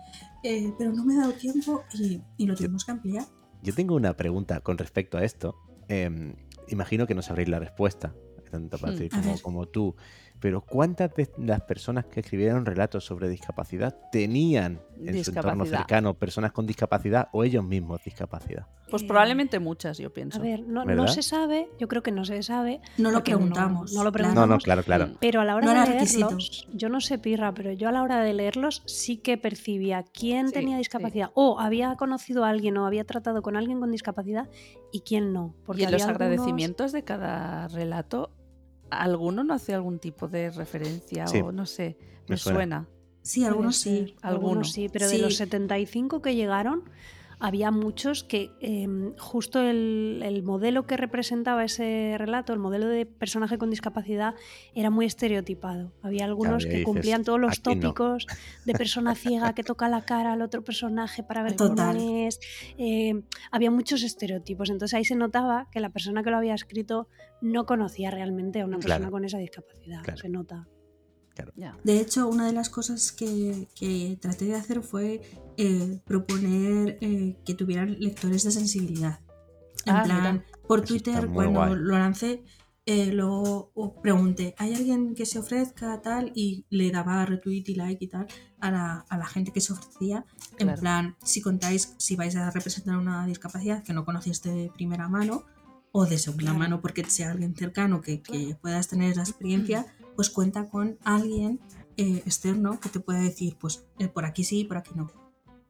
eh, pero no me he dado tiempo y, y lo tuvimos que ampliar. Yo tengo una pregunta con respecto a esto. Em, imagino que no sabréis la respuesta, tanto Hmm, Patrick a como, como tú. Pero ¿cuántas de las personas que escribieron relatos sobre discapacidad tenían en su entorno cercano personas con discapacidad o ellos mismos discapacidad? Pues Eh, probablemente muchas, yo pienso. A ver, no, no se sabe, yo creo que no se sabe, No lo no- preguntamos. no lo claro. No, no, claro, claro. Mm. pero a la hora No de leerlos, yo no sé pirra, pero yo a la hora de leerlos sí que percibía quién Sí, tenía sí. discapacidad o había conocido a alguien o había tratado con alguien con discapacidad y quién no. Porque y en los algunos- agradecimientos de cada relato, ¿alguno no hace algún tipo de referencia Sí, o no sé? me Me, suena. suena. Sí, algunos sí. Alguno. algunos sí, pero de los 75 que llegaron, había muchos que em, justo el, el modelo que representaba ese relato, el modelo de personaje con discapacidad, era muy estereotipado. Había algunos que dices, cumplían todos los tópicos de persona ciega que toca la cara al otro personaje para ver Total. cómo es. Eh, había muchos estereotipos. Entonces ahí se notaba que la persona que lo había escrito no conocía realmente a una persona Claro. con esa discapacidad. Claro. Se nota. Ya. De hecho, una de las cosas que, que traté de hacer fue eh, proponer eh, que tuvieran lectores de sensibilidad. En Ah, plan, mira. por Twitter, cuando guay. lo lancé, eh, lo pregunté, ¿hay alguien que se ofrezca tal? Y le daba retweet y like y tal a la, a la gente que se ofrecía. En Claro. plan, si contáis, si vais a representar una discapacidad que no conocéis de primera mano o de segunda Claro. mano porque sea alguien cercano que, que puedas tener la experiencia, pues cuenta con alguien eh, externo que te pueda decir, pues eh, por aquí sí, por aquí no.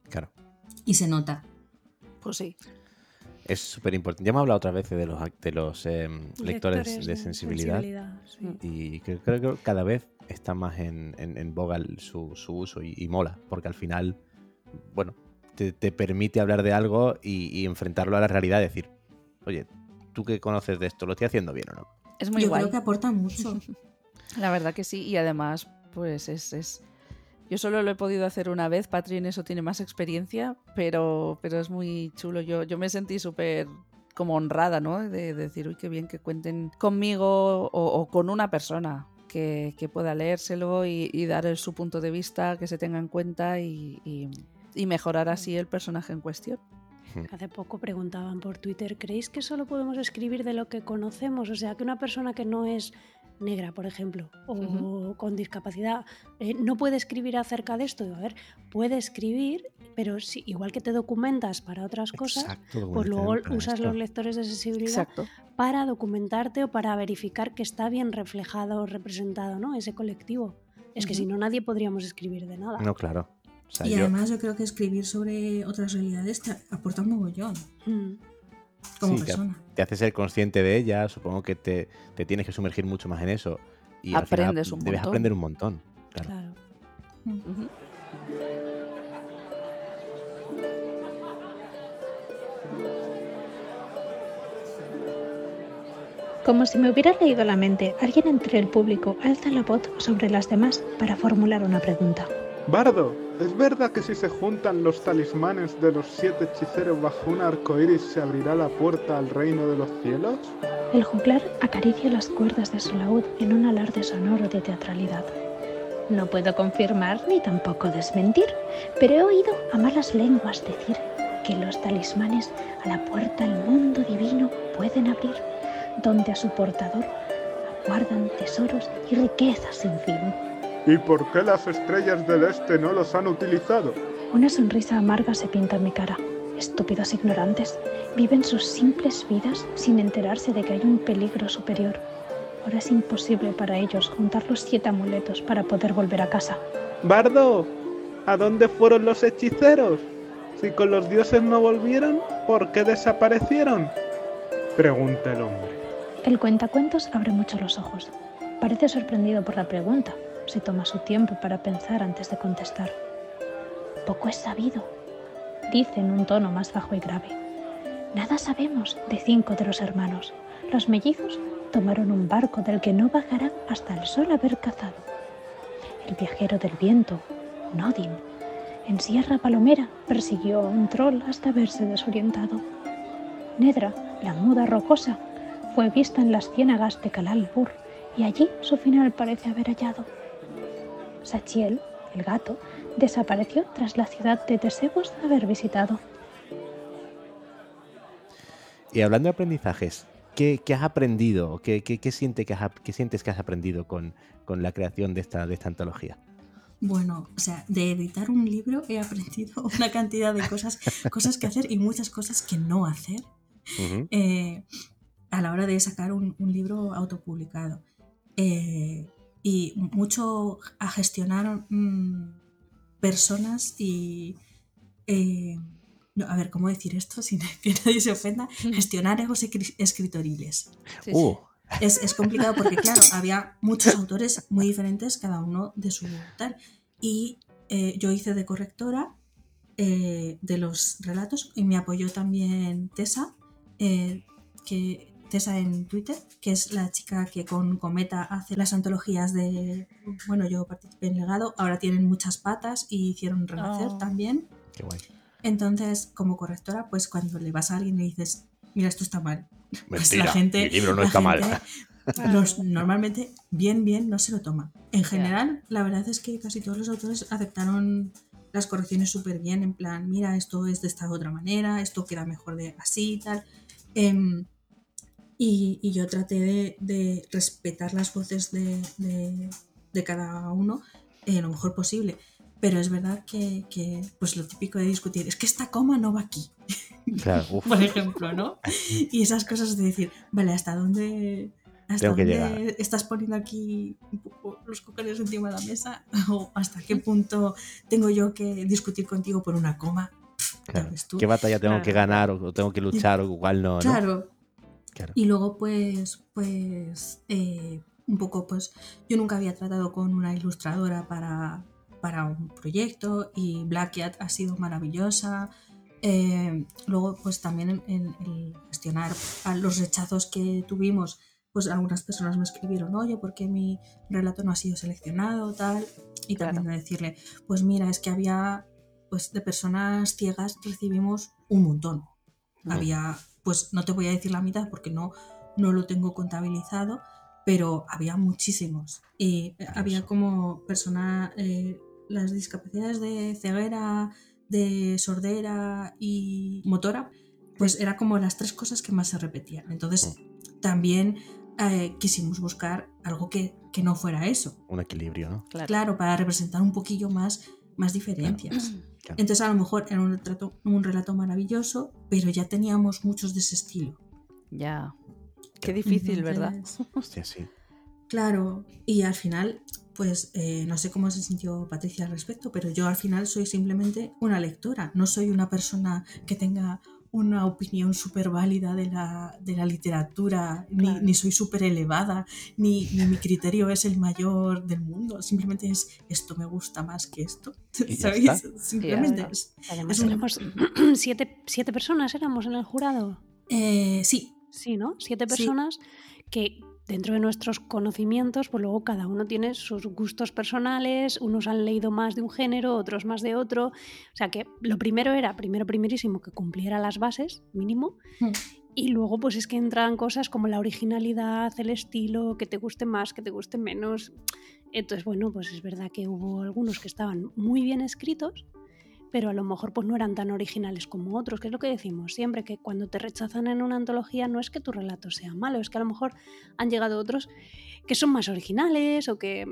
Claro. Y se nota. Pues sí. Es súper importante. Ya hemos hablado otras veces de los, de los em, lectores, de, sensibilidad. sí. Y creo que cada vez está más en, en, en boga su, su uso y, y mola, porque al final, bueno, te, te permite hablar de algo y, y enfrentarlo a la realidad, decir, oye, tú que conoces de esto, ¿lo estoy haciendo bien o no? Es muy Yo guay. creo que aporta mucho. La verdad que sí. Y además, pues es, es Yo solo lo he podido hacer una vez, Patri en eso tiene más experiencia, pero, pero es muy chulo. Yo, yo me sentí súper como honrada, ¿no? De, decir, uy, qué bien que cuenten conmigo o, con una persona que, pueda leérselo y, dar su punto de vista, que se tenga en cuenta y mejorar así el personaje en cuestión. Hace poco preguntaban por Twitter, ¿creéis que solo podemos escribir de lo que conocemos? O sea, que una persona que no es negra, por ejemplo, o con discapacidad, eh, no puede escribir acerca de esto. A ver, puede escribir, pero si, igual que te documentas para otras cosas, pues luego usas los lectores de accesibilidad para documentarte o para verificar que está bien reflejado o representado ¿no? ese colectivo. Es que si no, nadie podríamos escribir de nada. No, claro y además yo creo que escribir sobre otras realidades te aporta un mogollón. Mm. Como persona. Te, hace ser consciente de ellas, supongo que te, tienes que sumergir mucho más en eso. Y Aprendes un debes aprender un montón. Claro. Como si me hubiera leído la mente, alguien entre el público alza la voz sobre las demás para formular una pregunta. Bardo, ¿es verdad que si se juntan los talismanes de los siete hechiceros bajo un arco iris se abrirá la puerta al reino de los cielos? El juglar acaricia las cuerdas de su laúd en un alarde sonoro de teatralidad. No puedo confirmar ni tampoco desmentir, pero he oído a malas lenguas decir que los talismanes a la puerta al mundo divino pueden abrir, donde a su portador aguardan tesoros y riquezas sin fin. ¿Y por qué las estrellas del este no los han utilizado? Una sonrisa amarga se pinta en mi cara. Estúpidos ignorantes. Viven sus simples vidas sin enterarse de que hay un peligro superior. Ahora es imposible para ellos juntar los siete amuletos para poder volver a casa. Bardo, ¿a dónde fueron los hechiceros? Si con los dioses no volvieron, ¿por qué desaparecieron? Pregunta el hombre. El cuentacuentos abre mucho los ojos. Parece sorprendido por la pregunta, se toma su tiempo para pensar antes de contestar. Poco es sabido, dice en un tono más bajo y grave. Nada sabemos de cinco de los hermanos. Los mellizos tomaron un barco del que no bajarán hasta el sol haber cazado. El viajero del viento, Nodin, en Sierra Palomera persiguió a un troll hasta verse desorientado. Nedra, la muda rocosa, fue vista en las ciénagas de Calalbur y allí su final parece haber hallado. Sachiel, el gato, desapareció tras la ciudad de Tesebos haber visitado. Y hablando de aprendizajes, ¿qué, has aprendido? ¿Qué, sientes que has aprendido con, la creación de esta, de esta antología? Bueno, o sea, de editar un libro he aprendido una cantidad de cosas, cosas que hacer y muchas cosas que no hacer eh, a la hora de sacar un, libro autopublicado. Eh, y mucho a gestionar mm, personas y... Eh, a ver, ¿cómo decir esto sin que nadie se ofenda? Gestionar egos escritoriles. Uh. Es, complicado porque, claro, había muchos autores muy diferentes, cada uno de su tal. Y eh, yo hice de correctora eh, de los relatos y me apoyó también Tessa, que Tessa en Twitter, que es la chica que con Cometa hace las antologías de, bueno, yo participé en Legado, ahora tienen muchas patas y hicieron Renacer oh. también. Qué guay. Entonces, como correctora, pues cuando le vas a alguien y dices, mira, esto está mal. pues la gente, mi libro no está mal. normalmente, bien, bien, no se lo toma. En general, la verdad es que casi todos los autores aceptaron las correcciones súper bien, en plan, mira, esto es de esta otra manera, esto queda mejor de así y tal. Em, y, yo traté de, respetar las voces de, cada uno eh, lo mejor posible. Pero es verdad que, pues lo típico de discutir es que esta coma no va aquí. Por ejemplo, ¿no? Y esas cosas de decir, vale, ¿hasta dónde, hasta estás poniendo aquí los cocones encima de la mesa? ¿O hasta qué punto tengo yo que discutir contigo por una coma? ¿Qué batalla tengo que ganar o tengo que luchar o cuál no? Claro, y luego, pues, pues, eh, un poco, pues, yo nunca había tratado con una ilustradora para, para un proyecto y Black Cat ha sido maravillosa. Eh, luego, pues también en, gestionar los rechazos que tuvimos, pues algunas personas me escribieron, oye, ¿por qué mi relato no ha sido seleccionado? Tal. y también Claro. de decirle, pues mira, es que había, pues de personas ciegas recibimos un montón. Mm. Había, pues no te voy a decir la mitad porque no, no lo tengo contabilizado, pero había muchísimos. Y había como personas, eh, las discapacidades de ceguera, de sordera y motora, pues era como las tres cosas que más se repetían. Entonces también eh, quisimos buscar algo que, que no fuera eso. Un equilibrio, ¿no? Claro. Claro, para representar un poquillo más, más diferencias. Claro. Entonces a lo mejor era un relato, un relato maravilloso, pero ya teníamos muchos de ese estilo. Ya. Qué difícil, ¿verdad? Hostia, sí. Claro, y al final, pues eh, no sé cómo se sintió Patricia al respecto, pero yo al final soy simplemente una lectora, no soy una persona que tenga una opinión súper válida de la, de la literatura, ni, Claro. ni soy súper elevada, ni, ni mi criterio es el mayor del mundo, simplemente es esto me gusta más que esto, ¿sabéis? Simplemente es... Además, Es un- éramos siete, siete personas éramos en el jurado. Eh, sí, Sí, ¿no? Siete Sí. personas que dentro de nuestros conocimientos, pues luego cada uno tiene sus gustos personales, unos han leído más de un género, otros más de otro. O sea que lo primero era, primero primerísimo, que cumpliera las bases, mínimo. Mm. Y luego pues es que entran cosas como la originalidad, el estilo, que te guste más, que te guste menos. Entonces, bueno, pues es verdad que hubo algunos que estaban muy bien escritos, pero a lo mejor pues no eran tan originales como otros, que es lo que decimos siempre, que cuando te rechazan en una antología no es que tu relato sea malo, es que a lo mejor han llegado otros que son más originales o que,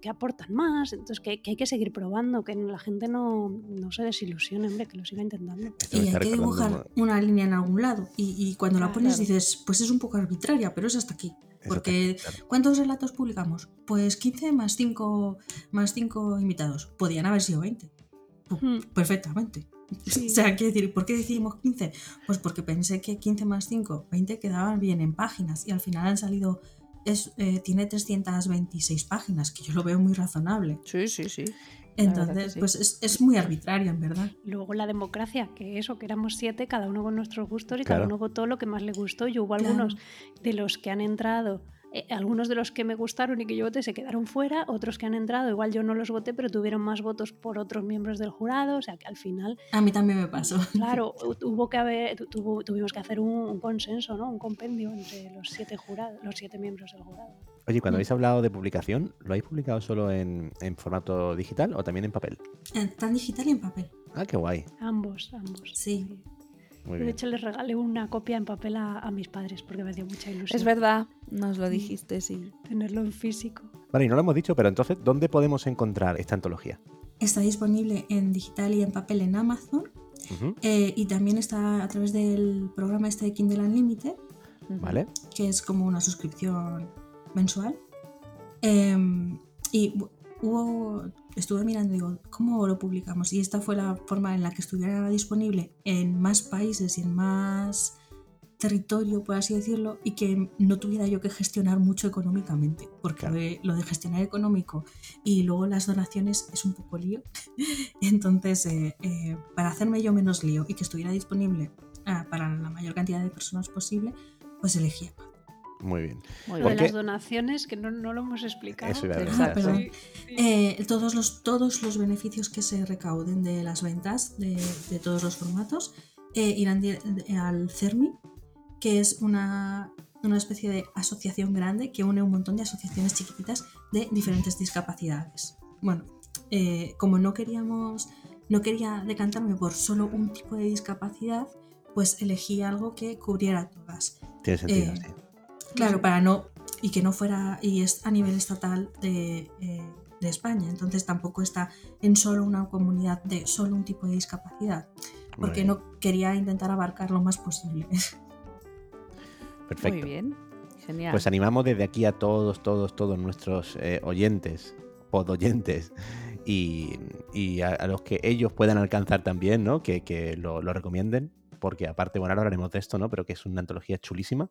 que aportan más, entonces que, que hay que seguir probando, que la gente no, no se desilusione, hombre, que lo siga intentando. Y hay que dibujar una línea en algún lado. Y, y cuando la Claro. pones dices, pues es un poco arbitraria, pero es hasta aquí. Porque. ¿cuántos relatos publicamos? Pues 15 más 5, más 5 invitados. Podían haber sido 20. Hmm. Perfectamente. Sí. O sea, quiero decir, ¿por qué decidimos 15? Pues porque pensé que 15 más 5, 20 quedaban bien en páginas. Y al final han salido. Es, eh, tiene 326 páginas, que yo lo veo muy razonable. Sí, sí, sí. Entonces, sí. pues es, es muy arbitrario, en verdad. Luego la democracia, que eso, que éramos siete, cada uno con nuestros gustos y Claro. cada uno votó lo que más le gustó. Y hubo Claro. algunos de los que han entrado, eh, algunos de los que me gustaron y que yo voté se quedaron fuera, otros que han entrado, igual yo no los voté, pero tuvieron más votos por otros miembros del jurado. O sea que al final, A mí también me pasó. claro, hu- hubo que haber, tu- tuvo- tuvimos que hacer un, un consenso, ¿no? Un compendio entre los siete jurados, los siete miembros del jurado. Oye, cuando Mm. habéis hablado de publicación, ¿lo habéis publicado solo en, en formato digital o también en papel? Eh, Tan digital y en papel. Ah, qué guay. Ambos, ambos. Sí. Muy De bien. hecho, les regalé una copia en papel a, a mis padres porque me hacía mucha ilusión Es verdad, nos lo dijiste, sí. tenerlo en físico. Vale, y no lo hemos dicho, pero entonces, ¿dónde podemos encontrar esta antología? Está disponible en digital y en papel en Amazon. Eh, y también está a través del programa este de Kindle Unlimited. Vale. que es como una suscripción mensual. Em, y hu- hubo, estuve mirando, digo, ¿cómo lo publicamos? Y esta fue la forma en la que estuviera disponible en más países y en más territorio, por así decirlo, y que no tuviera yo que gestionar mucho económicamente, porque Claro. lo, de, gestionar económico y luego las donaciones es un poco lío. Entonces, eh, eh, para hacerme yo menos lío y que estuviera disponible ah, para la mayor cantidad de personas posible, pues elegí. Muy bien. Muy Lo de ¿Por bien. las donaciones, que no, no lo hemos explicado. Eso Ah, perdón. Sí, sí. Eh, todos, los, todos los beneficios que se recauden de las ventas de, de todos los formatos eh, irán al CERMI, que es una, una especie de asociación grande que une un montón de asociaciones chiquititas de diferentes discapacidades. Bueno, eh, como no queríamos, no quería decantarme por solo un tipo de discapacidad, pues elegí algo que cubriera todas. Tiene sentido, Eh, sí. Claro, para no. Y que no fuera. Y es a nivel estatal de, eh, de España. Entonces tampoco está en solo una comunidad de solo un tipo de discapacidad. Porque no quería intentar abarcar lo más posible. Perfecto. Muy bien. Genial. Pues animamos desde aquí a todos, todos, todos nuestros eh, oyentes, podoyentes, y, y a, a los que ellos puedan alcanzar también, ¿no? Que, que lo, lo recomienden, porque aparte, bueno, ahora hablaremos de esto, ¿no? Pero que es una antología chulísima,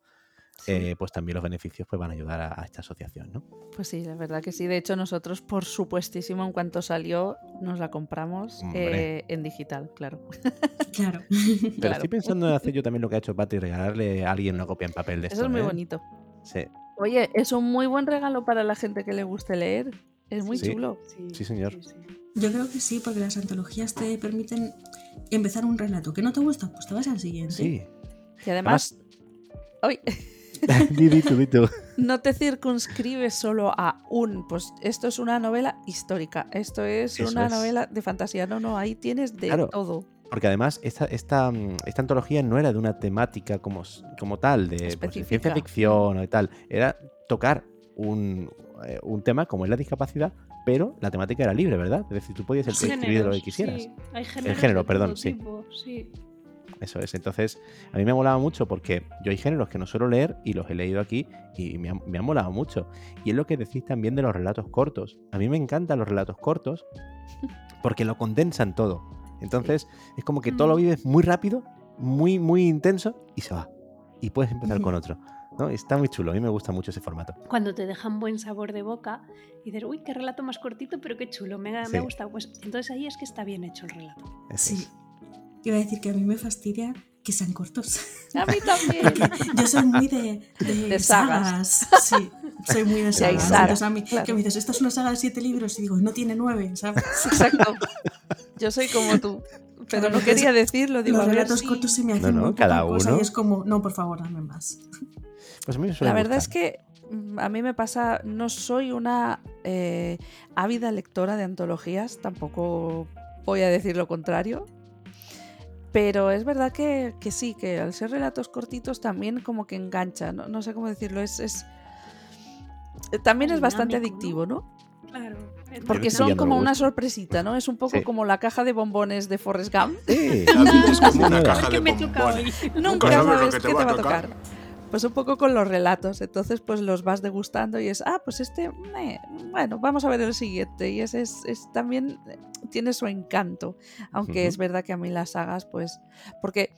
Sí. eh, pues también los beneficios pues, van a ayudar a, a esta asociación, ¿no? Pues sí, la verdad que sí. De hecho, nosotros, por supuestísimo, en cuanto salió, nos la compramos eh, en digital, claro. claro. Pero Claro. estoy pensando en hacer yo también lo que ha hecho Patty, regalarle a alguien una copia en papel de esto. Eso es muy ¿eh? bonito. Sí. Oye, es un muy buen regalo para la gente que le guste leer. Es muy Sí. chulo. Sí, señor. Yo creo que sí, porque las antologías te permiten empezar un relato. ¿Que no te gusta? Pues te vas al siguiente. Sí. Y además, Uy, di, di tú, di tú. no te circunscribes solo a un, pues esto es una novela histórica, esto es Eso una es. novela de fantasía. No, no, ahí tienes de Claro. todo. Porque además esta, esta, mm, esta antología no era de una temática como, como tal, de pues, de ciencia ficción o tal. Era tocar un, eh, un tema como es la discapacidad, pero la temática era libre, ¿verdad? Es decir, tú podías el- escribir lo que quisieras. Sí, hay géneros género, de perdón, sí. tipo, sí. Eso es. Entonces, a mí me ha molado mucho porque yo hay géneros que no suelo leer y los he leído aquí y me han, me han molado mucho. Y es lo que decís también de los relatos cortos. A mí me encantan los relatos cortos porque lo condensan todo. Entonces, es como que todo lo Mm. vives muy rápido, muy, muy intenso y se va. Y puedes empezar con otro. ¿no? Está muy chulo. A mí me gusta mucho ese formato. Cuando te dejan buen sabor de boca y dices, uy, qué relato más cortito, pero qué chulo, me ha, me Sí. ha gustado. Pues entonces ahí es que está bien hecho el relato. Sí. Iba a decir que a mí me fastidia que sean cortos. A mí también. Yo soy muy de, de, De sagas. sagas. Sí, soy muy de sagas. Entonces a mí, claro. que me dices, esta es una saga de siete libros y digo, no tiene nueve, ¿sabes? Exacto. Yo soy como tú. Pero no quería decirlo, digo, Los relatos cortos se me No, hacen no, muy cada uno. y es como, no, por favor, dame más. Pues a mí me La verdad es que mm, a mí me pasa, no soy una eh, ávida lectora de antologías, tampoco voy a decir lo contrario, pero es verdad que, que sí, que al ser relatos cortitos también como que engancha, no, no sé cómo decirlo, es... es eh, también es bastante adictivo, ¿no? Claro. Porque son como una sorpresita, ¿no? Es un poco Sí. como la caja de bombones de Forrest Gump. Sí. Es como una caja ¿Qué de bombones. Nunca sabes qué va te a va a tocar. Pues un poco con los relatos. Entonces, pues los vas degustando y es, ah, pues este, meh, bueno, vamos a ver el siguiente. Y ese es, es también eh, tiene su encanto. Aunque es verdad que a mí las sagas, pues. Porque,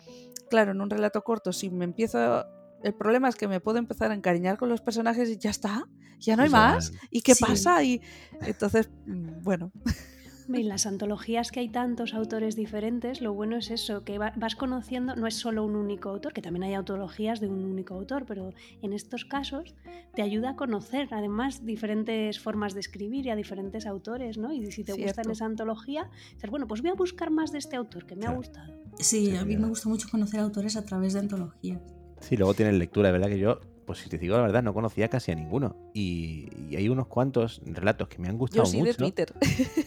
claro, en un relato corto, si me empiezo. El problema es que me puedo empezar a encariñar con los personajes y ya está. Ya no hay más. ¿Y qué Sí. pasa? Y entonces, mm, bueno. En las antologías que hay tantos autores diferentes, lo bueno es eso, que va- vas conociendo, no es solo un único autor, que también hay antologías de un único autor, pero en estos casos te ayuda a conocer además diferentes formas de escribir y a diferentes autores, ¿no? Y si te gusta en esa antología, dices, bueno, pues voy a buscar más de este autor que me ha gustado. Sí, Sí, a mí me gusta mucho conocer autores a través de antologías. Sí, luego tienen lectura, de verdad que yo, pues si te digo la verdad, no conocía casi a ninguno. Y, y hay unos cuantos relatos que me han gustado Yo sí mucho. de Twitter.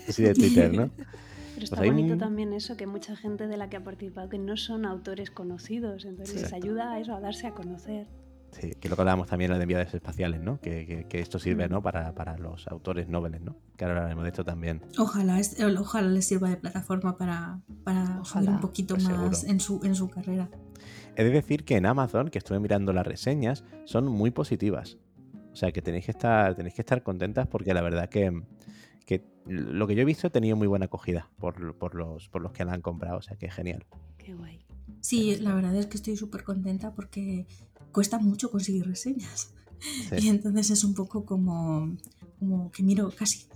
Sí, de Twitter, ¿no? Pero está hay bonito un- también eso, que mucha gente de la que ha participado que no son autores conocidos, entonces les Exacto. ayuda a eso, a darse a conocer. Sí, que lo que hablábamos también de enviados espaciales, ¿no? Que, que- que esto sirve, Mm. ¿no? Para, para los autores noveles, ¿no? Que ahora hablaremos de esto también. Ojalá, es- ojalá les sirva de plataforma para, para subir Ojalá, un poquito pues más seguro. en su, en su carrera. He de decir que en Amazon, que estuve mirando las reseñas, son muy positivas. O sea que tenéis que estar, tenéis que estar contentas porque la verdad que, que lo que yo he visto ha tenido muy buena acogida por, por los, por los que la han comprado. O sea que genial. Qué guay. Sí, la verdad es que estoy súper contenta porque cuesta mucho conseguir reseñas. Sí. Y entonces es un poco como, como que miro casi.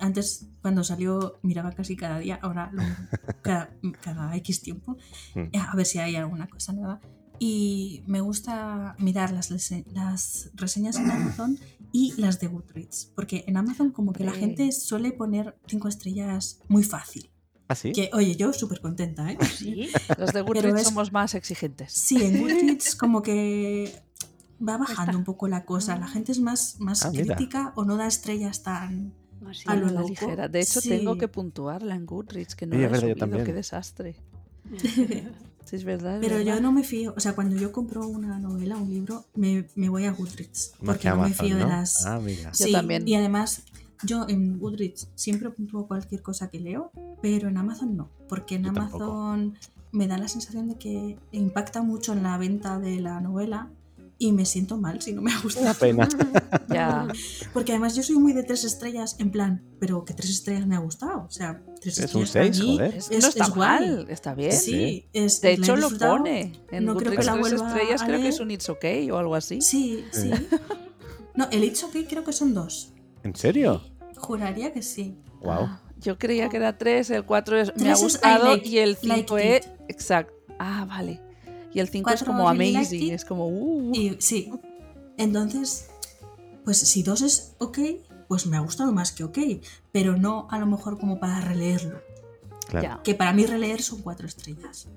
Antes, cuando salió, miraba casi cada día, ahora lo- cada, cada X tiempo, Mm. a ver si hay alguna cosa nueva. Y me gusta mirar las, las reseñas en Amazon y las de Goodreads, porque en Amazon como que la gente suele poner cinco estrellas muy fácil. ¿Ah, sí? Que, oye, yo súper contenta, ¿eh? Sí, Los de Goodreads es- somos más exigentes. Sí, en Goodreads como que va bajando un poco la cosa. La gente es más, más Ah, mira. crítica o no da estrellas tan... así. A lo la ligera. De hecho, Sí. tengo que puntuarla en Goodreads, que no la es he verdad, yo subido. también. Qué desastre. Sí, es verdad. es Pero yo no me fío, o sea, cuando yo compro una novela, un libro, me, me voy a Goodreads. Más Porque que no me Amazon, fío de ¿no? las... Ah, mira. Yo Sí, también. Y además, yo en Goodreads siempre puntúo cualquier cosa que leo, pero en Amazon no. Porque en Yo tampoco. Amazon me da la sensación de que impacta mucho en la venta de la novela y me siento mal si no me ha Una gustado. pena. Ya. Porque además yo soy muy de tres estrellas, en plan, pero que tres estrellas me ha gustado. O sea, tres Es un estrellas para seis, mí joder. Es- no está es guay. mal, está bien. Sí, es, De hecho, lo pone. En No creo que la tres vuelva estrellas a creo que es un It's Okay o algo así. Sí, sí. No, el It's OK creo que son dos. ¿En serio? Juraría que sí. Wow. Ah, Yo creía que era tres, el cuatro es me ha gustado like- y el like cinco it. es... Exacto. Ah, vale. Y el cinco es Cuatro como amazing, it. es como... Uh, Y sí. Entonces, pues si dos es ok, pues me ha gustado más que ok, pero no a lo mejor como para releerlo. Claro. Que para mí releer son cuatro estrellas.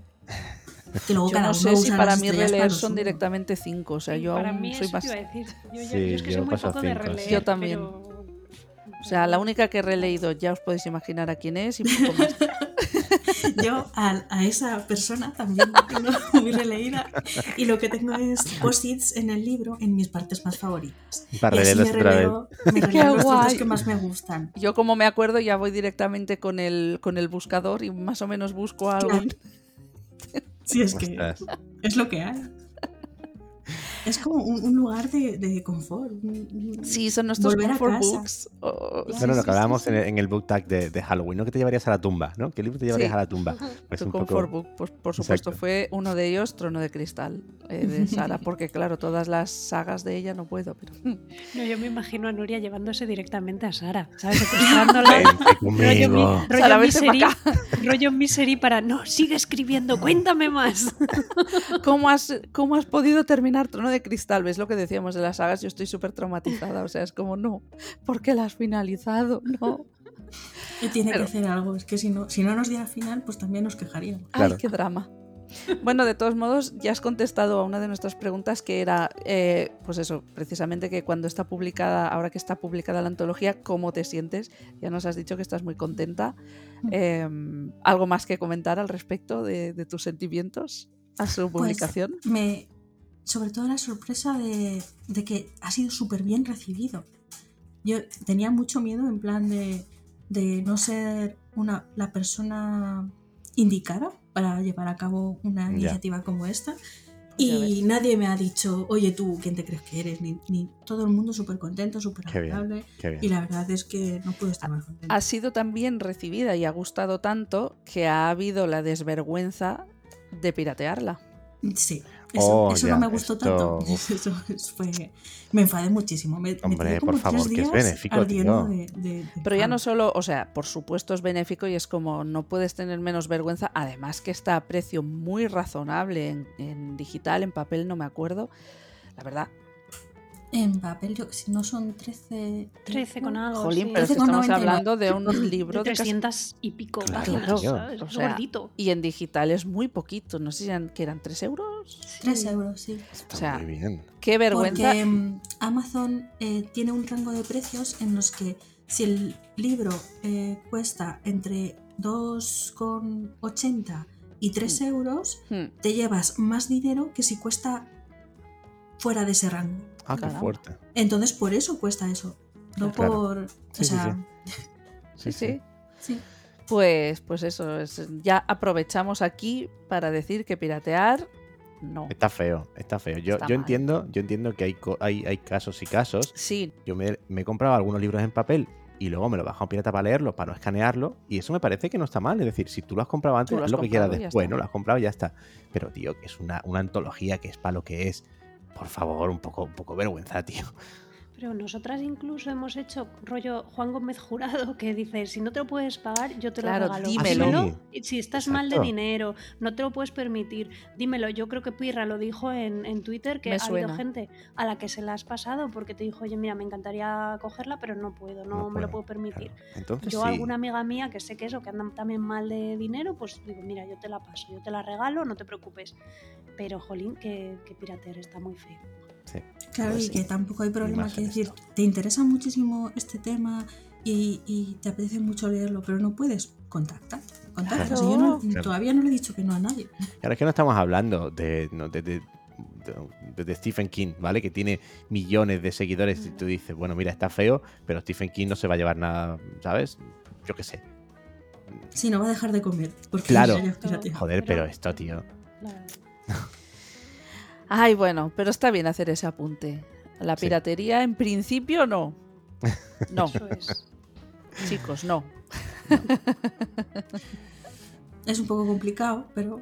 Que luego Yo cada no uno sé si para mí para releer lo son suyo. directamente cinco. O sea, yo para aún mí soy más. Yo, es que yo soy muy poco de releer. Yo también. pero- O sea, la única que he releído ya os podéis imaginar a quién es y poco más. Yo a, a esa persona también la tengo muy releída y lo que tengo es post-its en el libro en mis partes más favoritas. Para y así me otra vez. releo, me releo los trozos guay. que más me gustan. Yo como me acuerdo ya voy directamente con el, con el buscador y más o menos busco algo. Claro. Sí, es que Ostras. es lo que hay. Es como un, un lugar de, de confort. un- Sí, son nuestros Volver a comfort casa. books. o- Sí, No, no, lo sí, que hablábamos sí, en, en el book tag de, de Halloween, ¿no? Que te llevarías a la tumba, ¿no? ¿Qué libro te llevarías Sí. a la tumba? Pues tu un comfort poco... book, por supuesto, Exacto. fue uno de ellos, Trono de Cristal, eh, de Sara, porque claro, todas las sagas de ella no puedo, pero No, yo me imagino a Nuria llevándose directamente a Sara, ¿sabes? Secuestrándola. Rollo, mi- rollo Sara, misery, rollo misery para no, sigue escribiendo, cuéntame más. ¿cómo has, ¿cómo has podido terminar Trono de Cristal? ¿Ves lo que decíamos de las sagas? Yo estoy súper traumatizada, o sea, es como, no, ¿por qué la has finalizado? No. Y tiene Pero- que hacer algo. Es que si no, si no nos diera final, pues también nos quejaríamos. Claro. Ay, qué drama. Bueno, de todos modos, ya has contestado a una de nuestras preguntas que era, eh, pues eso, precisamente que cuando está publicada, ahora que está publicada la antología, ¿cómo te sientes? Ya nos has dicho que estás muy contenta. Eh, ¿Algo más que comentar al respecto de, de tus sentimientos a su Pues, publicación? me, sobre todo la sorpresa de, de que ha sido súper bien recibido. Yo tenía mucho miedo en plan de, de no ser una, la persona indicada para llevar a cabo una Ya. iniciativa como esta. Y nadie me ha dicho, oye tú, ¿quién te crees que eres? Ni, ni todo el mundo súper contento, súper Qué bien. agradable. Qué bien. Y la verdad es que no puedo estar más contenta. Ha sido tan bien recibida y ha gustado tanto que ha habido la desvergüenza de piratearla. Sí, eso, Oh, eso ya, no me gustó tanto. Eso fue- me enfadé muchísimo. Me, Hombre, por favor, que es benéfico, ardiendo tío. de- de- de Pero ya no solo, o sea, por supuesto es benéfico y es como no puedes tener menos vergüenza, además que está a precio muy razonable en, en digital, en papel no me acuerdo. La verdad, En papel, yo, si no son 13. 13 con algo. jolín, sí. pero es que estamos 13,99. hablando de un de libro de casi- 300 y pico Claro, páginas. ¿sabes? O sea, gordito. y en digital es muy poquito, no sé si eran, que eran 3 euros. 3 euros, sí. Está o sea, muy bien. Qué vergüenza. Porque mm, Amazon eh, tiene un rango de precios en los que si el libro eh, cuesta entre 2,80 y 3 euros, Hmm, te llevas más dinero que si cuesta fuera de ese rango. Ah, qué Caramba. fuerte. Entonces por eso cuesta eso. No Claro. por. Sí, o sí, sea, sí, sí. sí. Pues, pues eso, es- ya aprovechamos aquí para decir que piratear no. Está feo, está feo. Yo, Está yo entiendo, yo entiendo que hay, hay, hay casos y casos. Sí, Yo me, me he comprado algunos libros en papel y luego me lo bajo a un pirata para leerlo, para no escanearlo. Y eso me parece que no está mal. Es decir, si tú lo has comprado antes, lo has haz lo que quieras después. ¿no? Lo has comprado y ya está. Pero, tío, que es una, una antología que es para lo que es. Por favor, un poco, un poco vergüenza, tío. Pero nosotras incluso hemos hecho rollo Juan Gómez Jurado que dice, si no te lo puedes pagar, yo te Claro, lo regalo. dímelo. Y Si estás mal de dinero, no te lo puedes permitir, dímelo. Yo creo que Pirra lo dijo en, en Twitter, que Me ha suena. habido gente a la que se la has pasado porque te dijo, oye, mira, me encantaría cogerla, pero no puedo, no, No me lo puedo, permitir. Claro. Entonces, Yo, sí. alguna amiga mía que sé que eso, que andan también mal de dinero, pues digo, mira, yo te la paso, yo te la regalo, no te preocupes. Pero, jolín, que, que piratear está muy feo. Sí. Claro, Pues y sí. que tampoco hay problema que decir, esto. te interesa muchísimo este tema y, y te apetece mucho leerlo, pero no puedes, contacta. Contacta. Claro. Yo no- Claro. todavía no le he dicho que no a nadie. Ahora es que no estamos hablando de, no, de, de- de- de Stephen King, ¿vale? Que tiene millones de seguidores y tú dices, bueno, mira, está feo, pero Stephen King no se va a llevar nada, ¿sabes? Yo qué sé. Si no va a dejar de comer. Porque Claro. Joder, Pero- pero esto, tío. Claro. Ay, bueno, pero está bien hacer ese apunte. La Sí. piratería en principio no. No, Eso es. chicos, no. Es un poco complicado, pero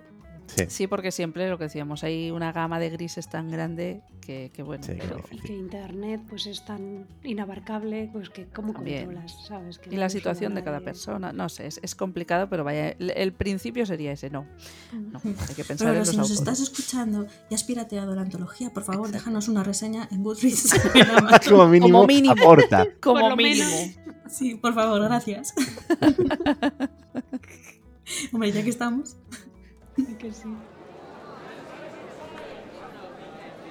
Sí. Sí, porque siempre lo que decíamos, hay una gama de grises tan grande que, que bueno. Sí, pero-. Y que internet pues es tan inabarcable, pues que cómo También. controlas, ¿sabes? Que Y la situación de cada persona, no sé, es, es complicado, pero vaya, el, el principio sería ese, no. No hay que pensar Pero en si nos autores. estás escuchando y has pirateado la antología, por favor, Exacto. déjanos una reseña en Goodreads. Como mínimo, Como mínimo. aporta. Como Por mínimo. menos. Sí, por favor, gracias. Hombre, ya que estamos.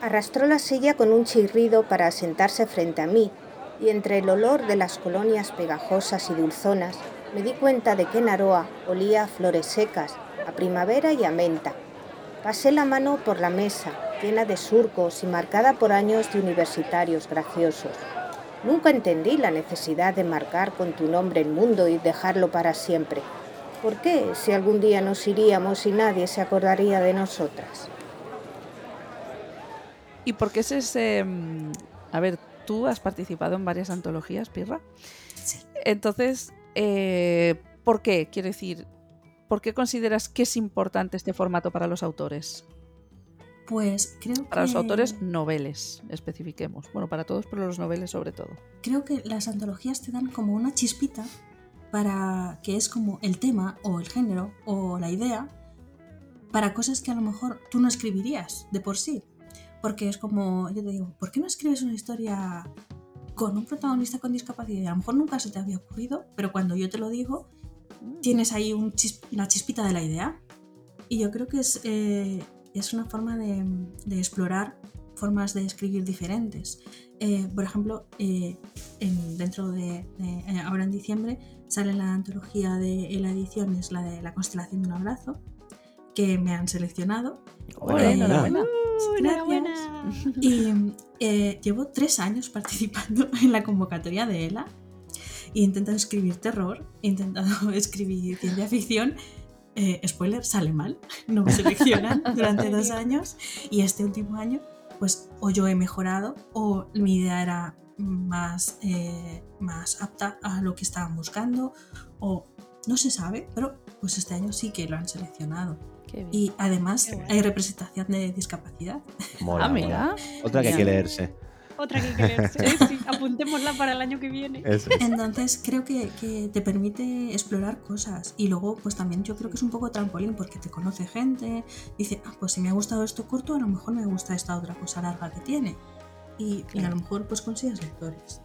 Arrastró la silla con un chirrido para sentarse frente a mí, y entre el olor de las colonias pegajosas y dulzonas, me di cuenta de que Naroa olía a flores secas, a primavera y a menta. Pasé la mano por la mesa, llena de surcos y marcada por años de universitarios graciosos. Nunca entendí la necesidad de marcar con tu nombre el mundo y dejarlo para siempre. ¿Por qué, si algún día nos iríamos y nadie se acordaría de nosotras? ¿Y por qué es ese... mm, A ver, tú has participado en varias antologías, Pirra. Sí. Entonces, eh, ¿por qué? Quiero decir, ¿por qué consideras que es importante este formato para los autores? Pues creo Para los que- autores noveles, especifiquemos. Bueno, para todos, pero los noveles sobre todo. creo que las antologías te dan como una chispita para que es como el tema o el género o la idea para cosas que a lo mejor tú no escribirías de por sí. Porque es como, yo te digo, ¿por qué no escribes una historia con un protagonista con discapacidad? A lo mejor nunca se te había ocurrido, pero cuando yo te lo digo, tienes ahí un chis- una chispita de la idea. Y yo creo que es, eh, es una forma de explorar formas de escribir diferentes. Eh, por ejemplo, eh, en- dentro de, de- eh, ahora en diciembre sale la antología de la edición, es la de la constelación de un abrazo, que me han seleccionado. Eh, enhorabuena. Uh. Y eh, llevo tres años participando en la convocatoria de ELA. He intentado escribir terror, he intentado escribir ciencia ficción. Eh, spoiler, sale mal, no me seleccionan durante dos años. Y este último año, pues o yo he mejorado o mi idea era más, eh, más apta a lo que estaban buscando o no se sabe, pero pues este año sí que lo han seleccionado. Qué bien. Y además hay representación de discapacidad. Mola, ah, mira. mola. Otra que hay que leerse. Otra que leerse. Sí, apuntémosla para el año que viene. Es. Entonces creo que, que te permite explorar cosas y luego pues también yo creo que es un poco trampolín porque te conoce gente, dice, ah, pues si me ha gustado esto corto, a lo mejor me gusta esta otra cosa larga que tiene. Y, y a lo mejor pues consigues lectores.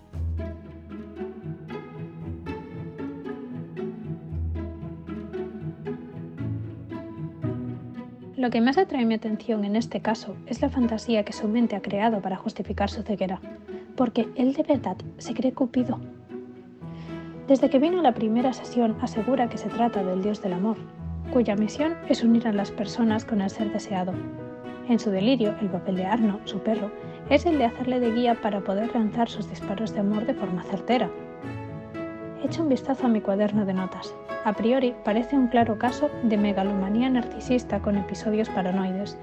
Lo que más atrae mi atención en este caso es la fantasía que su mente ha creado para justificar su ceguera, porque él de verdad se cree Cupido. Desde que vino a la primera sesión asegura que se trata del dios del amor, cuya misión es unir a las personas con el ser deseado. En su delirio, el papel de Arno, su perro, es el de hacerle de guía para poder lanzar sus disparos de amor de forma certera. Echa un vistazo a mi cuaderno de notas. A priori parece un claro caso de megalomanía narcisista con episodios paranoides.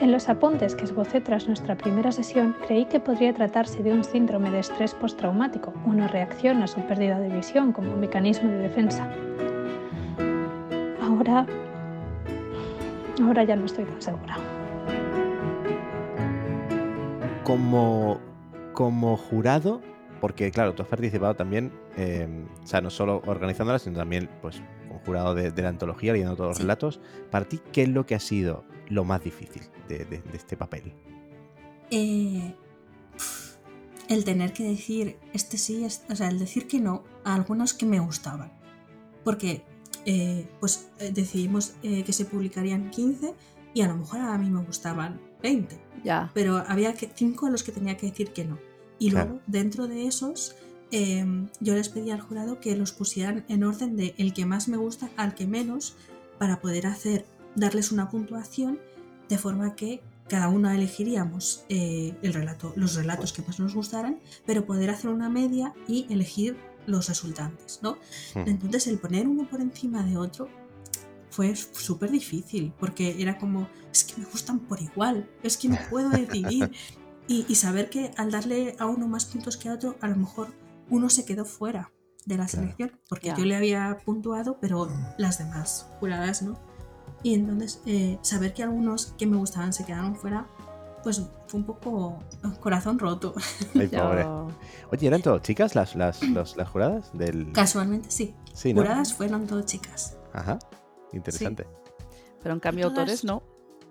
En los apuntes que esbocé tras nuestra primera sesión creí que podría tratarse de un síndrome de estrés postraumático, una reacción a su pérdida de visión como un mecanismo de defensa. Ahora... Ahora ya no estoy tan segura. Como, como jurado, porque claro, tú has participado también, eh, o sea, no solo organizándola, sino también pues como jurado de, de la antología, leyendo todos los Sí. relatos. Para ti, ¿qué es lo que ha sido lo más difícil de, de- de este papel? Eh, el tener que decir este sí, o sea, el decir que no a algunos que me gustaban. Porque eh, pues eh, decidimos eh, que se publicarían 15 y a lo mejor a mí me gustaban 20. Ya. pero había que, cinco a los que tenía que decir que no. Y Claro. luego, dentro de esos, em, yo les pedí al jurado que los pusieran en orden de el que más me gusta al que menos, para poder hacer, darles una puntuación, de forma que cada uno elegiríamos eh, el relato, los relatos que más nos gustaran, pero poder hacer una media y elegir los resultantes, ¿no? Hmm. Entonces el poner uno por encima de otro fue súper difícil, porque era como, es que me gustan por igual, es que no puedo decidir. Y, y saber que al darle a uno más puntos que a otro, a lo mejor uno se quedó fuera de la Claro. selección, porque Ya. yo le había puntuado, pero las demás juradas no. Y entonces eh, saber que algunos que me gustaban se quedaron fuera, pues fue un poco eh, corazón roto. Ay, pobre. Oye, ¿eran todo chicas las, las, los- las juradas? Del... Casualmente sí. Sí, ¿no? Juradas fueron todas chicas. Ajá. Interesante. Pero en cambio Todas- autores no.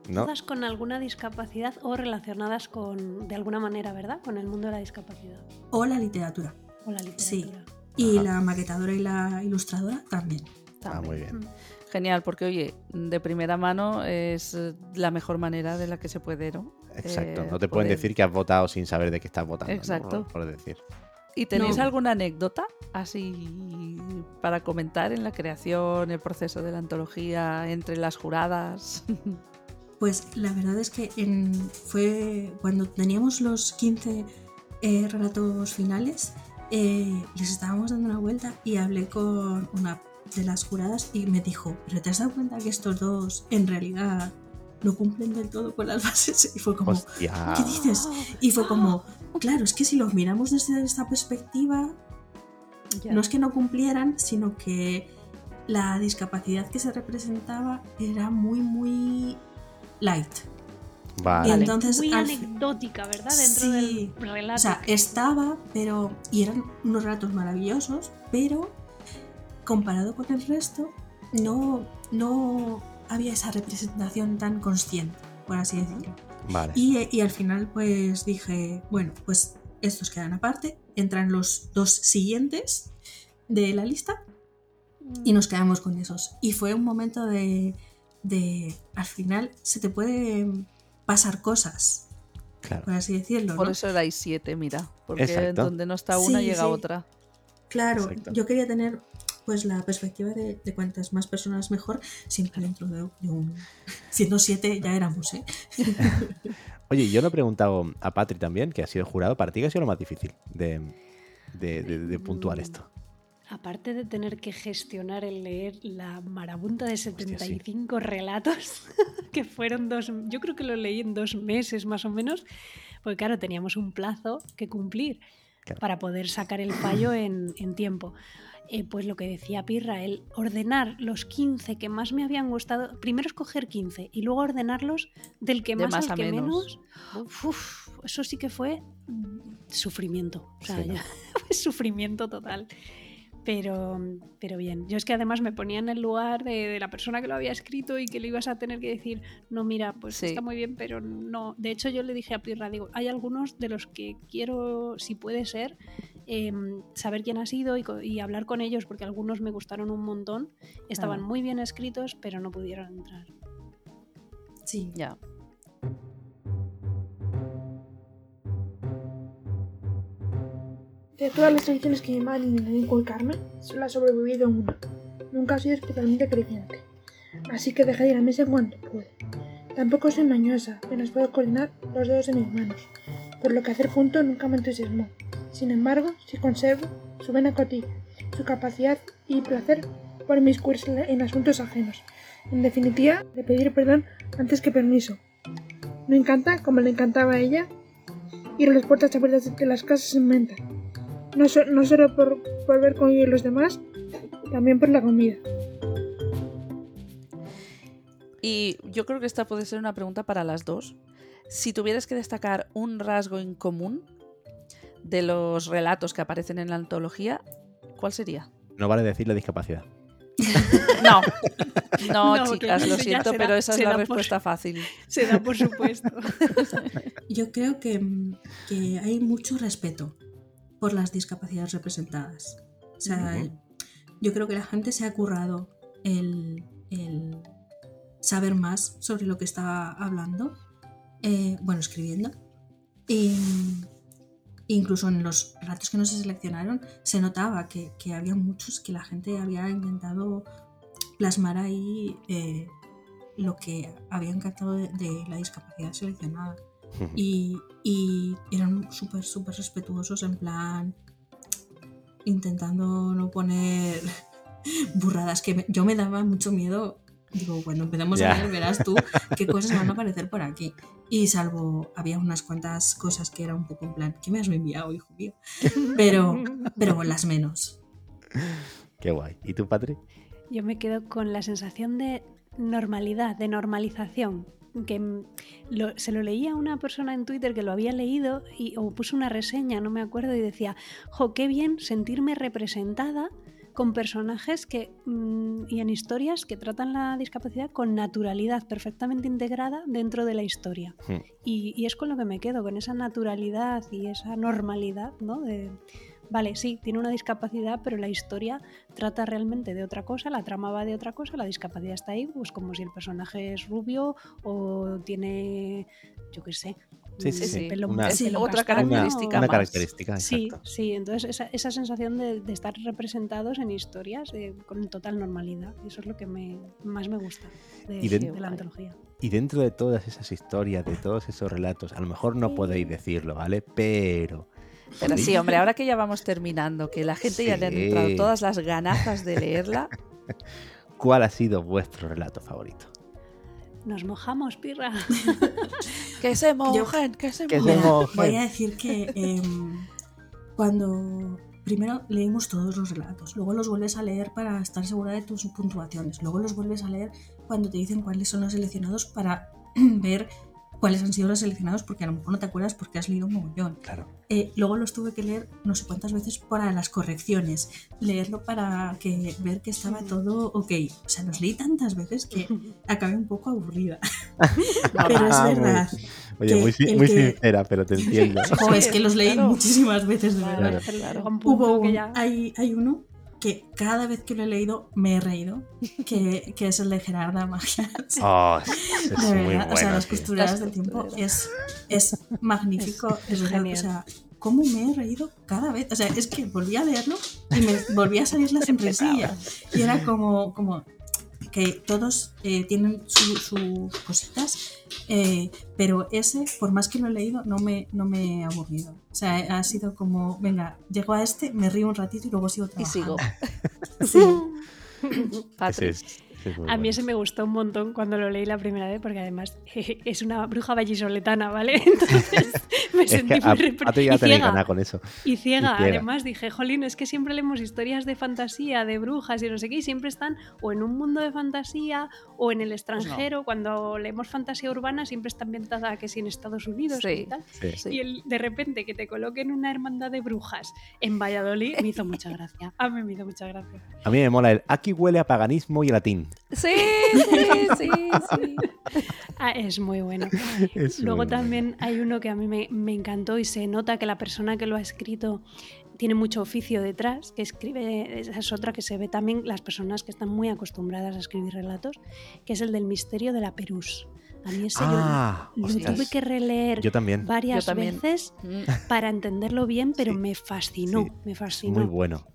¿No? Todas con alguna discapacidad o relacionadas con, de alguna manera, ¿verdad? Con el mundo de la discapacidad O la literatura. O la Sí. literatura. Y Ajá. la maquetadora y la ilustradora también. Ah, muy bien. Mm. Genial, porque oye, de primera mano es eh, la mejor manera de la que se puede, ¿no? Exacto. Eh, no te pueden decir que has votado sin saber de qué estás votando. ¿no? Exacto. Por decir. ¿Y tenéis No. alguna anécdota así para comentar en la creación, el proceso de la antología, entre las juradas? Pues la verdad es que en- fue cuando teníamos los 15 eh, relatos finales, eh, les estábamos dando una vuelta y hablé con una de las juradas y me dijo, pero ¿te has dado cuenta que estos dos en realidad no cumplen del todo con las bases? Y fue como, Hostia. ¿qué dices? Y fue como, claro, es que si los miramos desde esta perspectiva, Ya. no es que no cumplieran, sino que la discapacidad que se representaba era muy, muy light. Vale. Y entonces, Muy al anecdótica, ¿verdad? Dentro Sí. del relato. o sea, que- estaba, pero. Y eran unos relatos maravillosos, pero comparado con el resto, no, no había esa representación tan consciente, por así decirlo. Vale. Y, y al final, pues dije, bueno, pues estos quedan aparte, entran los dos siguientes de la lista y nos quedamos con esos. Y fue un momento de, de al final se te puede pasar cosas, Claro. por así decirlo. Por ¿no? eso erais siete, mira. Porque Exacto. donde no está una Sí, llega sí. otra. Claro, Exacto. yo quería tener pues la perspectiva de, de cuantas más personas mejor, siempre dentro de, de un... Siendo siete ya éramos, ¿eh? Oye, yo le he preguntado a Patri también, que ha sido jurado, para ti qué ha sido lo más difícil de, de- de- de puntuar esto. Aparte de tener que gestionar el leer la marabunta de 75 relatos, que fueron dos, yo creo que lo leí en dos meses más o menos, porque claro, teníamos un plazo que cumplir Claro. para poder sacar el fallo en, en tiempo. Eh, pues lo que decía Pirra, el ordenar los 15 que más me habían gustado, primero escoger 15 y luego ordenarlos del que más, más al a que menos. menos. Uf, eso sí que fue mm, sufrimiento. O sea, Sí, ¿no? ya- fue sufrimiento total. Pero, pero bien, yo es que además me ponía en el lugar de, de la persona que lo había escrito y que le ibas a tener que decir, no, mira, pues Sí. está muy bien, pero no. De hecho, yo le dije a Pirra, digo, hay algunos de los que quiero, si puede ser, em, saber quién ha sido y, hablar con ellos, porque algunos me gustaron un montón, estaban muy bien escritos, pero no pudieron entrar. Sí. Ya. De todas las tradiciones que mi madre intentó inculcarme, solo ha sobrevivido una. Nunca ha sido especialmente creyente. Así que dejé de ir a misa en cuanto pude. Tampoco soy mañosa, apenas puedo coordinar los dedos de mis manos, por lo que hacer punto nunca me entusiasmó. Sin embargo, sí conservo su vena cotilla, su capacidad y placer por inmiscuirse en- asuntos ajenos. En definitiva, de pedir perdón antes que permiso. Me encanta, como le encantaba a ella, ir a las puertas abiertas de las casas en. No, so- no solo por, por ver cómo viven los demás, también por la comida. Y yo creo que esta puede ser una pregunta para las dos. Si tuvieras que destacar un rasgo en común de los relatos que aparecen en la antología, ¿cuál sería? No vale decir la discapacidad. No, no, chicas, lo siento, pero esa es la por- respuesta fácil. Se da por supuesto. Yo creo que, que hay mucho respeto por las discapacidades representadas. O sea, yo creo que la gente se ha currado el, el saber más sobre lo que está hablando, eh, bueno, escribiendo. Y incluso en los relatos que no se seleccionaron se notaba que, que había muchos que la gente había intentado plasmar ahí eh, lo que había encantado de, de la discapacidad seleccionada. Y, y eran súper, súper respetuosos en plan intentando no poner burradas que me- yo me daba mucho miedo. Digo, cuando empecemos Ya. a leer verás tú qué cosas van a aparecer por aquí. Y salvo, había unas cuantas cosas que era un poco en plan, ¿qué me has enviado, hijo mío? Pero, pero las menos. Qué guay. ¿Y tú, Patri? Yo me quedo con la sensación de normalidad, de normalización. Que lo- se lo leía a una persona en Twitter que lo había leído y, o puso una reseña, no me acuerdo, y decía, jo, qué bien sentirme representada con personajes que mm, y en historias que tratan la discapacidad con naturalidad perfectamente integrada dentro de la historia. Hmm. Y, y es con lo que me quedo, con esa naturalidad y esa normalidad, ¿no? De, vale, sí, tiene una discapacidad, pero la historia trata realmente de otra cosa, la trama va de otra cosa, la discapacidad está ahí, pues como si el personaje es rubio o tiene, yo qué sé, Sí, sí, mm, sí. pelo- Una- Sí, pelo otra castaño característica Una más. característica, Sí, exacto. sí, entonces esa, esa sensación de, de estar representados en historias eh, con total normalidad, y eso es lo que me, más me gusta de, Y de- de la antología. Y dentro de todas esas historias, de todos esos relatos, a lo mejor no podéis decirlo, ¿vale? Pero. Pero sí, hombre, ahora que ya vamos terminando, que la gente ya le han entrado todas las ganazas de leerla, ¿Cuál ha sido vuestro relato favorito? Nos mojamos, pirra. que se mojen, que se Que se mojen. Mojen. voy a decir que em, cuando primero leímos todos los relatos, luego los vuelves a leer para estar segura de tus puntuaciones, luego los vuelves a leer cuando te dicen cuáles son los seleccionados para ver cuáles han sido los seleccionados, porque a lo mejor no te acuerdas porque has leído un mogollón. Claro. Eh, luego los tuve que leer no sé cuántas veces para las correcciones, leerlo para que ver que estaba todo ok. O sea, los leí tantas veces que acabé un poco aburrida. Pero es Ah, verdad. Oye, muy, muy que- sincera, pero te entiendo. Es que los leí claro. muchísimas veces, de verdad. Claro. Punto Hubo un- hay, hay uno que cada vez que lo he leído me he reído, que, que es el de Gerarda Magia. Oh, es, es De muy verdad, o sea, bueno. las costureras Las del tiempo es, es magnífico. Es Es, verdad, genial. o sea, cómo me he reído cada vez. O sea, es que volví a leerlo y me volvía a salir la sonrisilla. Y era como, como que todos eh, tienen su- sus cositas, eh, pero ese, por más que lo he leído, no me, no me he aburrido. O sea, ha sido como, venga, llego a este, me río un ratito y luego sigo Y trabajando. sigo. Ese Patri. es, es A mí ese me gustó un montón cuando lo leí la primera vez, porque además es una bruja vallisoletana, ¿vale? Entonces me Es sentí muy repre- a ti y ya tenéis ciega. ganas con eso. Y ciega, Y ciega. además dije, jolín, es que siempre leemos historias de fantasía, de brujas y no sé qué, y siempre están o en un mundo de fantasía o en el Pues extranjero. Cuando leemos fantasía urbana siempre está ambientada que sí en Estados Unidos Sí. y tal. Sí. Sí. Y el- de repente que te coloquen una hermandad de brujas en Valladolid me hizo mucha gracia. A mí me hizo mucha gracia. A mí me mola el aquí huele a paganismo y latín. Sí, sí, sí, sí. Ah, es muy bueno. Es Luego bueno. también hay uno que a mí me, me encantó y se nota que la persona que lo ha escrito tiene mucho oficio detrás, que escribe, esa es otra que se ve también las personas que están muy acostumbradas a escribir relatos, que es el del misterio de la Perús. A mí ese yo Ah, lo tuve que releer Yo también. varias Yo también. veces Mm. para entenderlo bien, pero Sí, me fascinó, sí, me fascinó. muy bueno.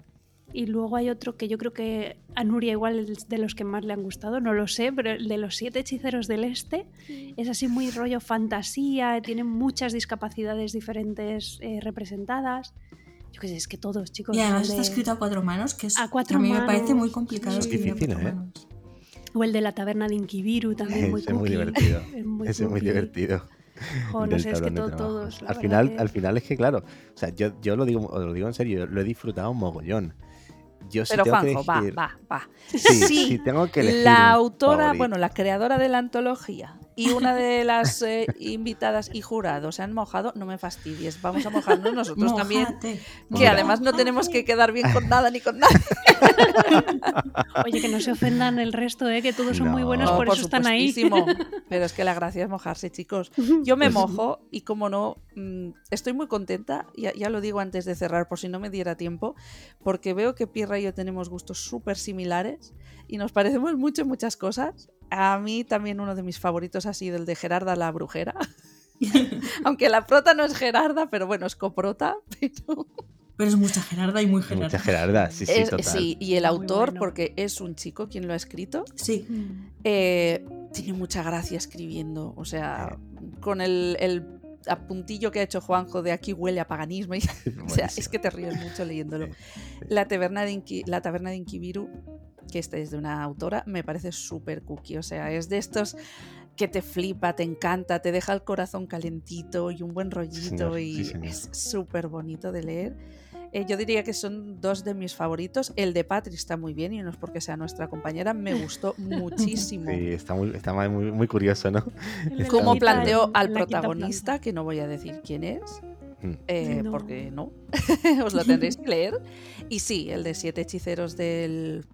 Y luego hay otro que yo creo que a Nuria igual es de los que más le han gustado, no lo sé, pero el de los siete hechiceros del este es así muy rollo fantasía, tiene muchas discapacidades diferentes eh, representadas. Yo qué sé, es que todos, chicos. Y además está escrito a cuatro manos, que es, A cuatro a mí me parece manos, muy complicado a Difícil, cuatro ¿eh? manos. O el de la taberna de Inkibiru también muy es muy divertido. Es muy Ese es muy cookie. divertido. Jo, no sé, es que todos. Al final, que- al final es que claro, o sea, yo, yo lo digo, os lo digo en serio, lo he disfrutado un mogollón. Yo sí Pero tengo Juanjo, que va, elegir, va, va. Sí, Sí, sí, tengo que elegir La autora, bueno, la creadora de la antología y una de las eh, invitadas y jurados se han mojado, no me fastidies, vamos a mojarnos nosotros también. Mójate. Que además no tenemos que quedar bien con nada ni con nada. Oye, que no se ofendan el resto, ¿eh? que todos son muy No. buenos, No, por, eso están ahí. Pero es que la gracia es mojarse, chicos. Yo me Pues- mojo y como no, mm, estoy muy contenta, ya, ya lo digo antes de cerrar por si no me diera tiempo, porque veo que Pierra y yo tenemos gustos súper similares y nos parecemos mucho en muchas cosas. A mí también uno de mis favoritos ha sido el de Gerarda la Brujera. Aunque la prota no es Gerarda, pero bueno, es coprota. Pero Pero es mucha Gerarda y muy Gerarda. Mucha Gerarda, sí, sí, es- total. sí, y el autor, bueno. porque es un chico quien lo ha escrito, Sí. Mm. eh, tiene mucha gracia escribiendo. O sea, con el, el apuntillo que ha hecho Juanjo de aquí huele a paganismo. y- o sea, es que te ríes mucho leyéndolo. Sí, sí. La taberna de, Inki- la taberna de Inkibiru, que esta es de una autora, me parece súper cookie. O sea, es de estos que te flipa, te encanta, te deja el corazón calentito y un buen rollito señor, y sí, es súper bonito de leer. Eh, yo diría que son dos de mis favoritos. El de Patri está muy bien y no es porque sea nuestra compañera, me gustó muchísimo. Sí, está muy, está muy, muy curioso, ¿no? Cómo planteó al protagonista, que no voy a decir quién es, Mm. eh, No. porque no, os lo tendréis que leer. Y sí, el de siete hechiceros del...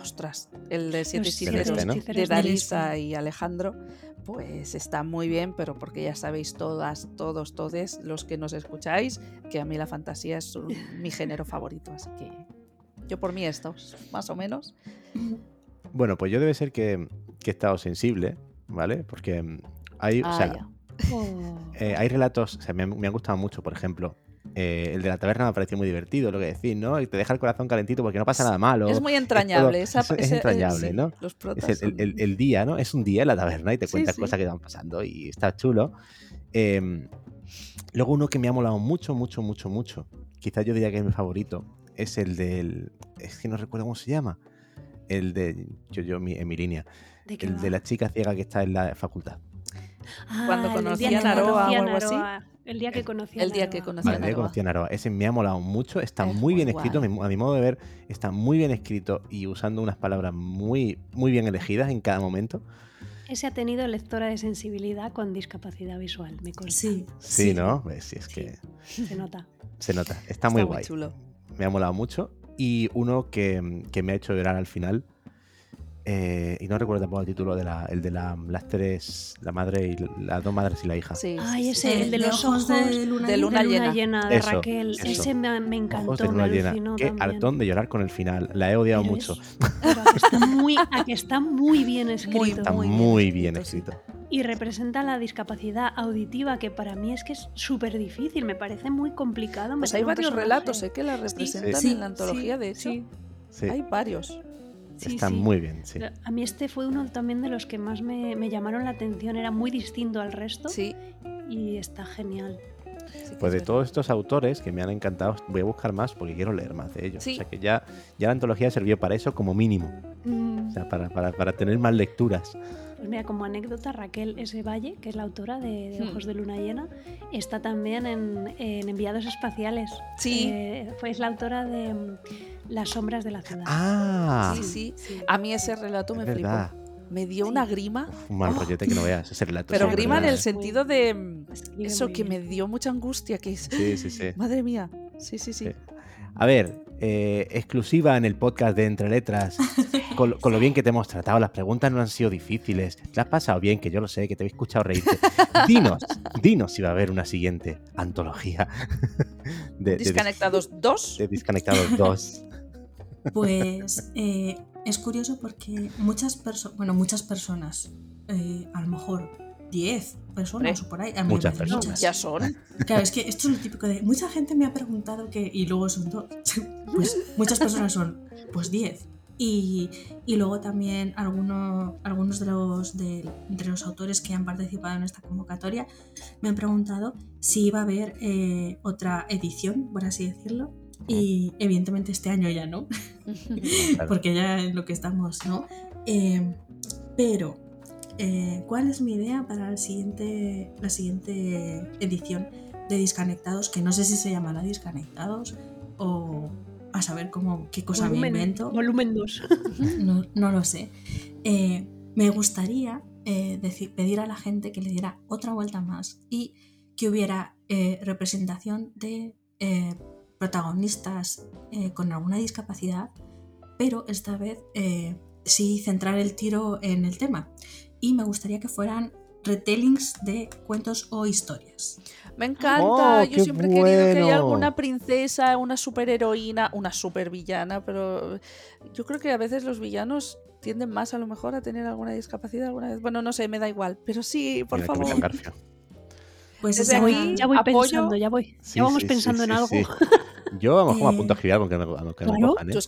Ostras, el de siete hechiceros este, ¿no? de Darisa y Alejandro, pues está muy bien, pero porque ya sabéis todas, todos, todes los que nos escucháis, que a mí la fantasía es un- mi género favorito, así que yo por mí estos, más o menos. Bueno, pues yo debe ser que, que he estado sensible, ¿vale? Porque hay, o Ah, sea, ya. Oh. eh, hay relatos, o sea, me han gustado mucho, por ejemplo. Eh, el de la taberna me ha parecido muy divertido, lo que decís, ¿no? Y te deja el corazón calentito porque no pasa nada malo. Es muy entrañable. es todo- esa- es- es eh, entrañable, sí, ¿no? Los Es protas el, son- el- el día, ¿no? Es un día en la taberna y te cuentas sí. cosas que van pasando y está chulo. Eh, luego uno que me ha molado mucho, mucho, mucho, mucho. Quizás yo diría que es mi favorito. Es el del... Es que no recuerdo cómo se llama. El de... Yo, yo, mi- en mi línea. ¿De El va? de la chica ciega que está en la facultad. Cuando Ah, el conocí día a que Naroa o algo así. El día que conocí a el día que Naroa. conocí Vale, a Naroa. conocí a Naroa. Ese me ha molado mucho. Está Es muy bien muy escrito. guay. mi- A mi modo de ver, está muy bien escrito y usando unas palabras muy, muy bien elegidas en cada momento. Ese ha tenido lectora de sensibilidad con discapacidad visual, me consta. Sí, Sí, ¿no? Pues sí, es Sí. que Se nota. se nota. Está, muy guay. chulo. me ha molado mucho. Y uno que, que me ha hecho llorar al final. Eh, y no recuerdo tampoco el título de la, el de la- las tres, la madre y las dos madres y la hija. Sí, Ay, sí, ese, sí. el de los ojos de luna, de llena. luna de luna llena. llena de Eso, Raquel. eso. Ese me, me encantó, Ojos de me luna llena. alucinó Qué también. hartón de llorar con el final. La he odiado Pero mucho. es- pero a que está muy, a que está muy bien escrito. Está muy muy, bien bien escrito. Y representa la discapacidad auditiva, que para mí es que es súper difícil, me parece muy complicado. Pues hay varios personaje. relatos ¿eh? que la representan Sí, en la antología, de hecho. Sí, Sí, Hay varios. Sí, está sí. muy bien, sí. A mí este fue uno también de los que más me, me llamaron la atención, era muy distinto al resto Sí. y está genial. sí Pues de todos estos autores que me han encantado, voy a buscar más porque quiero leer más de ellos. Sí. O sea que ya, ya la antología sirvió para eso como mínimo. O sea, para, para, para tener más lecturas. Pues mira, como anécdota, Raquel S. Valle, que es la autora de, de Hmm. Ojos de Luna Llena, está también en, en Enviados Espaciales. Sí. Eh, fue es la autora de mm, Las sombras de la ciudad. Ah, Sí, sí. Sí. A mí ese relato es me flipó. Me dio Sí. una grima. Uf, un mal Oh. rollete que no veas. Ese relato. Pero grima en el sentido de mm, Escribe eso que me dio mucha angustia, que es... Sí, sí, sí. Madre mía. Sí, sí, sí. Sí. A ver, eh, exclusiva en el podcast de Entre Letras, con, con lo bien que te hemos tratado, las preguntas no han sido difíciles, te has pasado bien, que yo lo sé, que te he escuchado reírte. Dinos, dinos si va a haber una siguiente antología de, de, Disconectados 2. de Disconectados 2. Pues eh, es curioso porque muchas personas, bueno, muchas personas, eh, a lo mejor 10 personas o por ahí, a mí muchas personas. Ya son. Claro, es que esto es lo típico de mucha gente me ha preguntado que y luego son dos. Pues muchas personas son pues 10. Y, y luego también algunos, algunos de, los, de, de los autores que han participado en esta convocatoria me han preguntado si iba a haber eh, otra edición, por así decirlo. Y evidentemente este año ya no, porque ya en lo que estamos, ¿no? Eh, pero, eh, ¿cuál es mi idea para el siguiente, la siguiente edición de Disconectados? Que no sé si se llamará Disconectados o a saber cómo, qué cosa me invento. volumen 2. No, no lo sé. Eh, me gustaría eh, decir- pedir a la gente que le diera otra vuelta más y que hubiera eh, representación de protagonistas con alguna discapacidad, pero esta vez sí centrar el tiro en el tema. Y me gustaría que fueran retellings de cuentos o historias. Me encanta. Oh, Yo siempre he querido que haya alguna princesa, una superheroína, una supervillana, pero yo creo que a veces los villanos tienden más a lo mejor a tener alguna discapacidad alguna vez. Bueno, no sé, me da igual, pero sí, por Mira, favor. Pues Desde Ya voy, aquí, ya voy apoyo- pensando, ya voy. Sí, ya vamos sí, pensando sí, en sí, algo. sí. Yo a lo mejor me Eh, apunto a escribir algo que me, que me claro, cojan, ¿eh? Tú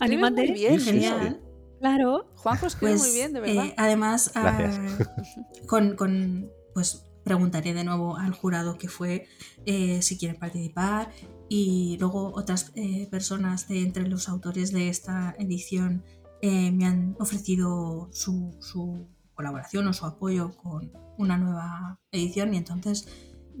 bien. Sí, sí, Genial. Claro. Juanjo escribe Pues, muy bien, de verdad. eh, además, ah, con, con- pues preguntaré de nuevo al jurado que fue eh, si quieren participar y luego otras eh, personas de entre los autores de esta edición eh, me han ofrecido su, su colaboración o su apoyo con una nueva edición y entonces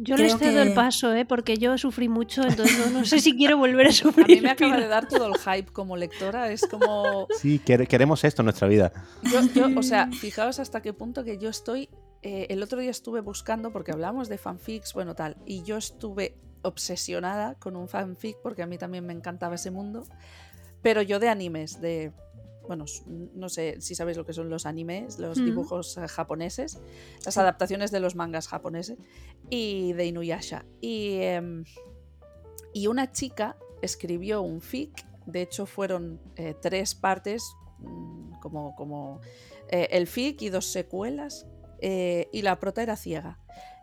Yo les cedo el paso, ¿eh? porque yo sufrí mucho, entonces no, no sé si quiero volver a A sufrir. mí me acaba de dar todo el hype como lectora. Es como. Sí, quere- queremos esto en nuestra vida. Yo, yo, o sea, fijaos hasta qué punto que yo estoy. eh, el otro día estuve buscando, porque hablamos de fanfics, bueno, tal, y yo estuve obsesionada con un fanfic, porque a mí también me encantaba ese mundo, pero yo de animes, de. Bueno, no sé si sabéis lo que son los animes, los Mm. dibujos eh, japoneses, las Sí. adaptaciones de los mangas japoneses y de Inuyasha. Y, em, y una chica escribió un fic, de hecho fueron eh, tres partes, mm, como, como eh, el fic y dos secuelas, y la prota era ciega.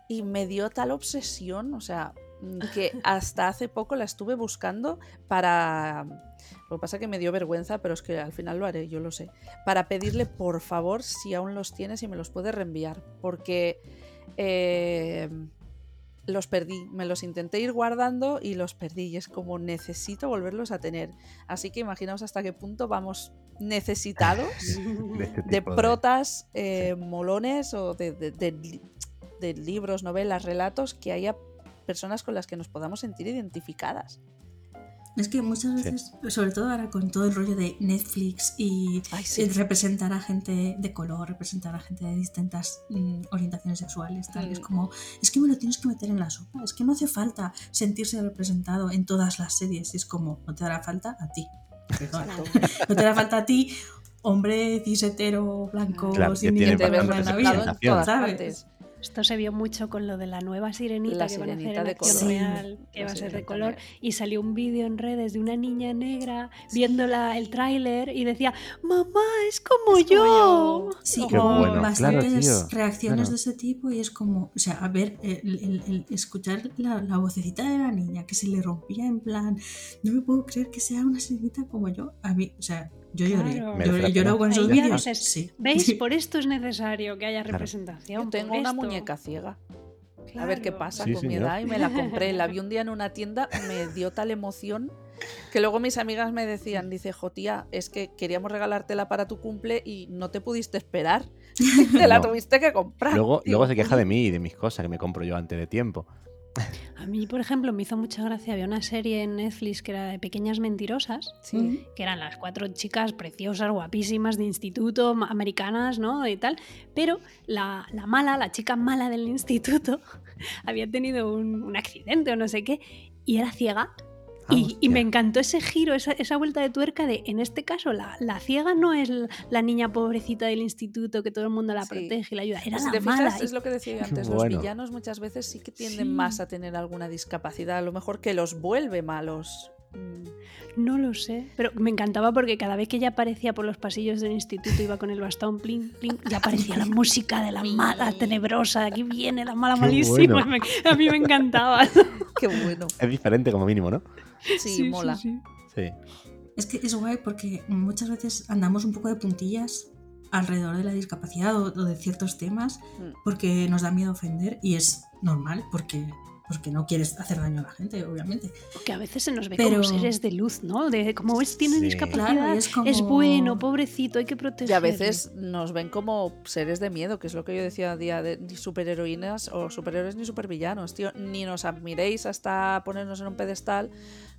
Y me dio tal obsesión, o sea, que hasta hace poco la estuve buscando para... Lo que pasa es que me dio vergüenza, pero es que al final lo haré, yo lo sé. Para pedirle, por favor, si aún los tienes y me los puede reenviar. Porque eh, los perdí. Me los intenté ir guardando y los perdí. Y es como necesito volverlos a tener. Así que imaginaos hasta qué punto vamos necesitados De, este de protas eh, molones o de, de libros, novelas, relatos que haya personas con las que nos podamos sentir identificadas. Es que muchas Sí. veces, sobre todo ahora con todo el rollo de Netflix y Ay, eh, representar a gente de color, representar a gente de distintas mm, orientaciones sexuales, tal, es Mm. como, es que me lo tienes que meter en la sopa, es que no hace falta sentirse representado en todas las series, es como, no te hará falta a ti. Perdona. no te hará falta a ti, hombre cis hetero, blanco, Claro, sin ningún problema en la vida. ¿sabes? partes. Esto se vio mucho con lo de la nueva sirenita La que van a hacer en acción color. real, que va a ser de color. Y salió un vídeo en redes de una niña negra viendo la- el tráiler y decía, mamá, es como Es como yo. yo. Sí, bueno, bastantes claro, reacciones claro. de ese tipo y es como, o sea, a ver, el, el- el escuchar la, la vocecita de la niña que se le rompía en plan, no me puedo creer que sea una sirenita como yo, a mí, o sea, yo lloré, Claro. Lloré, la lloré pena. con esos vídeos. Sí. ¿Veis? Por esto es necesario que haya Claro. representación. Yo tengo una esto. muñeca ciega. A ver qué Claro. pasa Sí, con mi señor. edad y me la compré. La vi un día en una tienda, me dio tal emoción que luego mis amigas me decían, dice, jo tía, es que queríamos regalártela para tu cumple y no te pudiste esperar. te la No. tuviste que comprar. Luego, luego se queja de mí y de mis cosas que me compro yo antes de tiempo. A mí, por ejemplo, me hizo mucha gracia. Había una serie en Netflix que era de Pequeñas Mentirosas, Sí. que eran las cuatro chicas preciosas, guapísimas de instituto, americanas, ¿no? Y tal. Pero la, la mala, la chica mala del instituto, había tenido un, un accidente o no sé qué, y era ciega. Ah, Y, y me encantó ese giro, esa, esa vuelta de tuerca de, en este caso, la, la ciega no es la niña pobrecita del instituto que todo el mundo la Sí. protege y la ayuda, era si la te mala. fijas, es lo que decía yo antes, los villanos muchas veces sí que tienden Sí. más a tener alguna discapacidad, a lo mejor que los vuelve malos. Mm, No lo sé, pero me encantaba porque cada vez que ella aparecía por los pasillos del instituto, iba con el bastón, plin, plin, ya aparecía la música de la mala tenebrosa, aquí viene la mala Qué malísima. bueno. Me- a mí me encantaba. Qué bueno. Es diferente como mínimo, ¿no? Sí, mola. Sí. Es que es guay porque muchas veces andamos un poco de puntillas alrededor de la discapacidad o, o de ciertos temas Mm. porque nos da miedo ofender y es normal porque, porque no quieres hacer daño a la gente, obviamente. Que a veces se nos ve Pero- como seres de luz, ¿no? De como es, tiene Sí. discapacidad, Claro, y es es, como- bueno, pobrecito, hay que Y protegerle. a veces nos ven como seres de miedo, que es lo que yo decía a día de ni superheroínas o superhéroes ni supervillanos, tío. Ni nos admiréis hasta ponernos en un pedestal,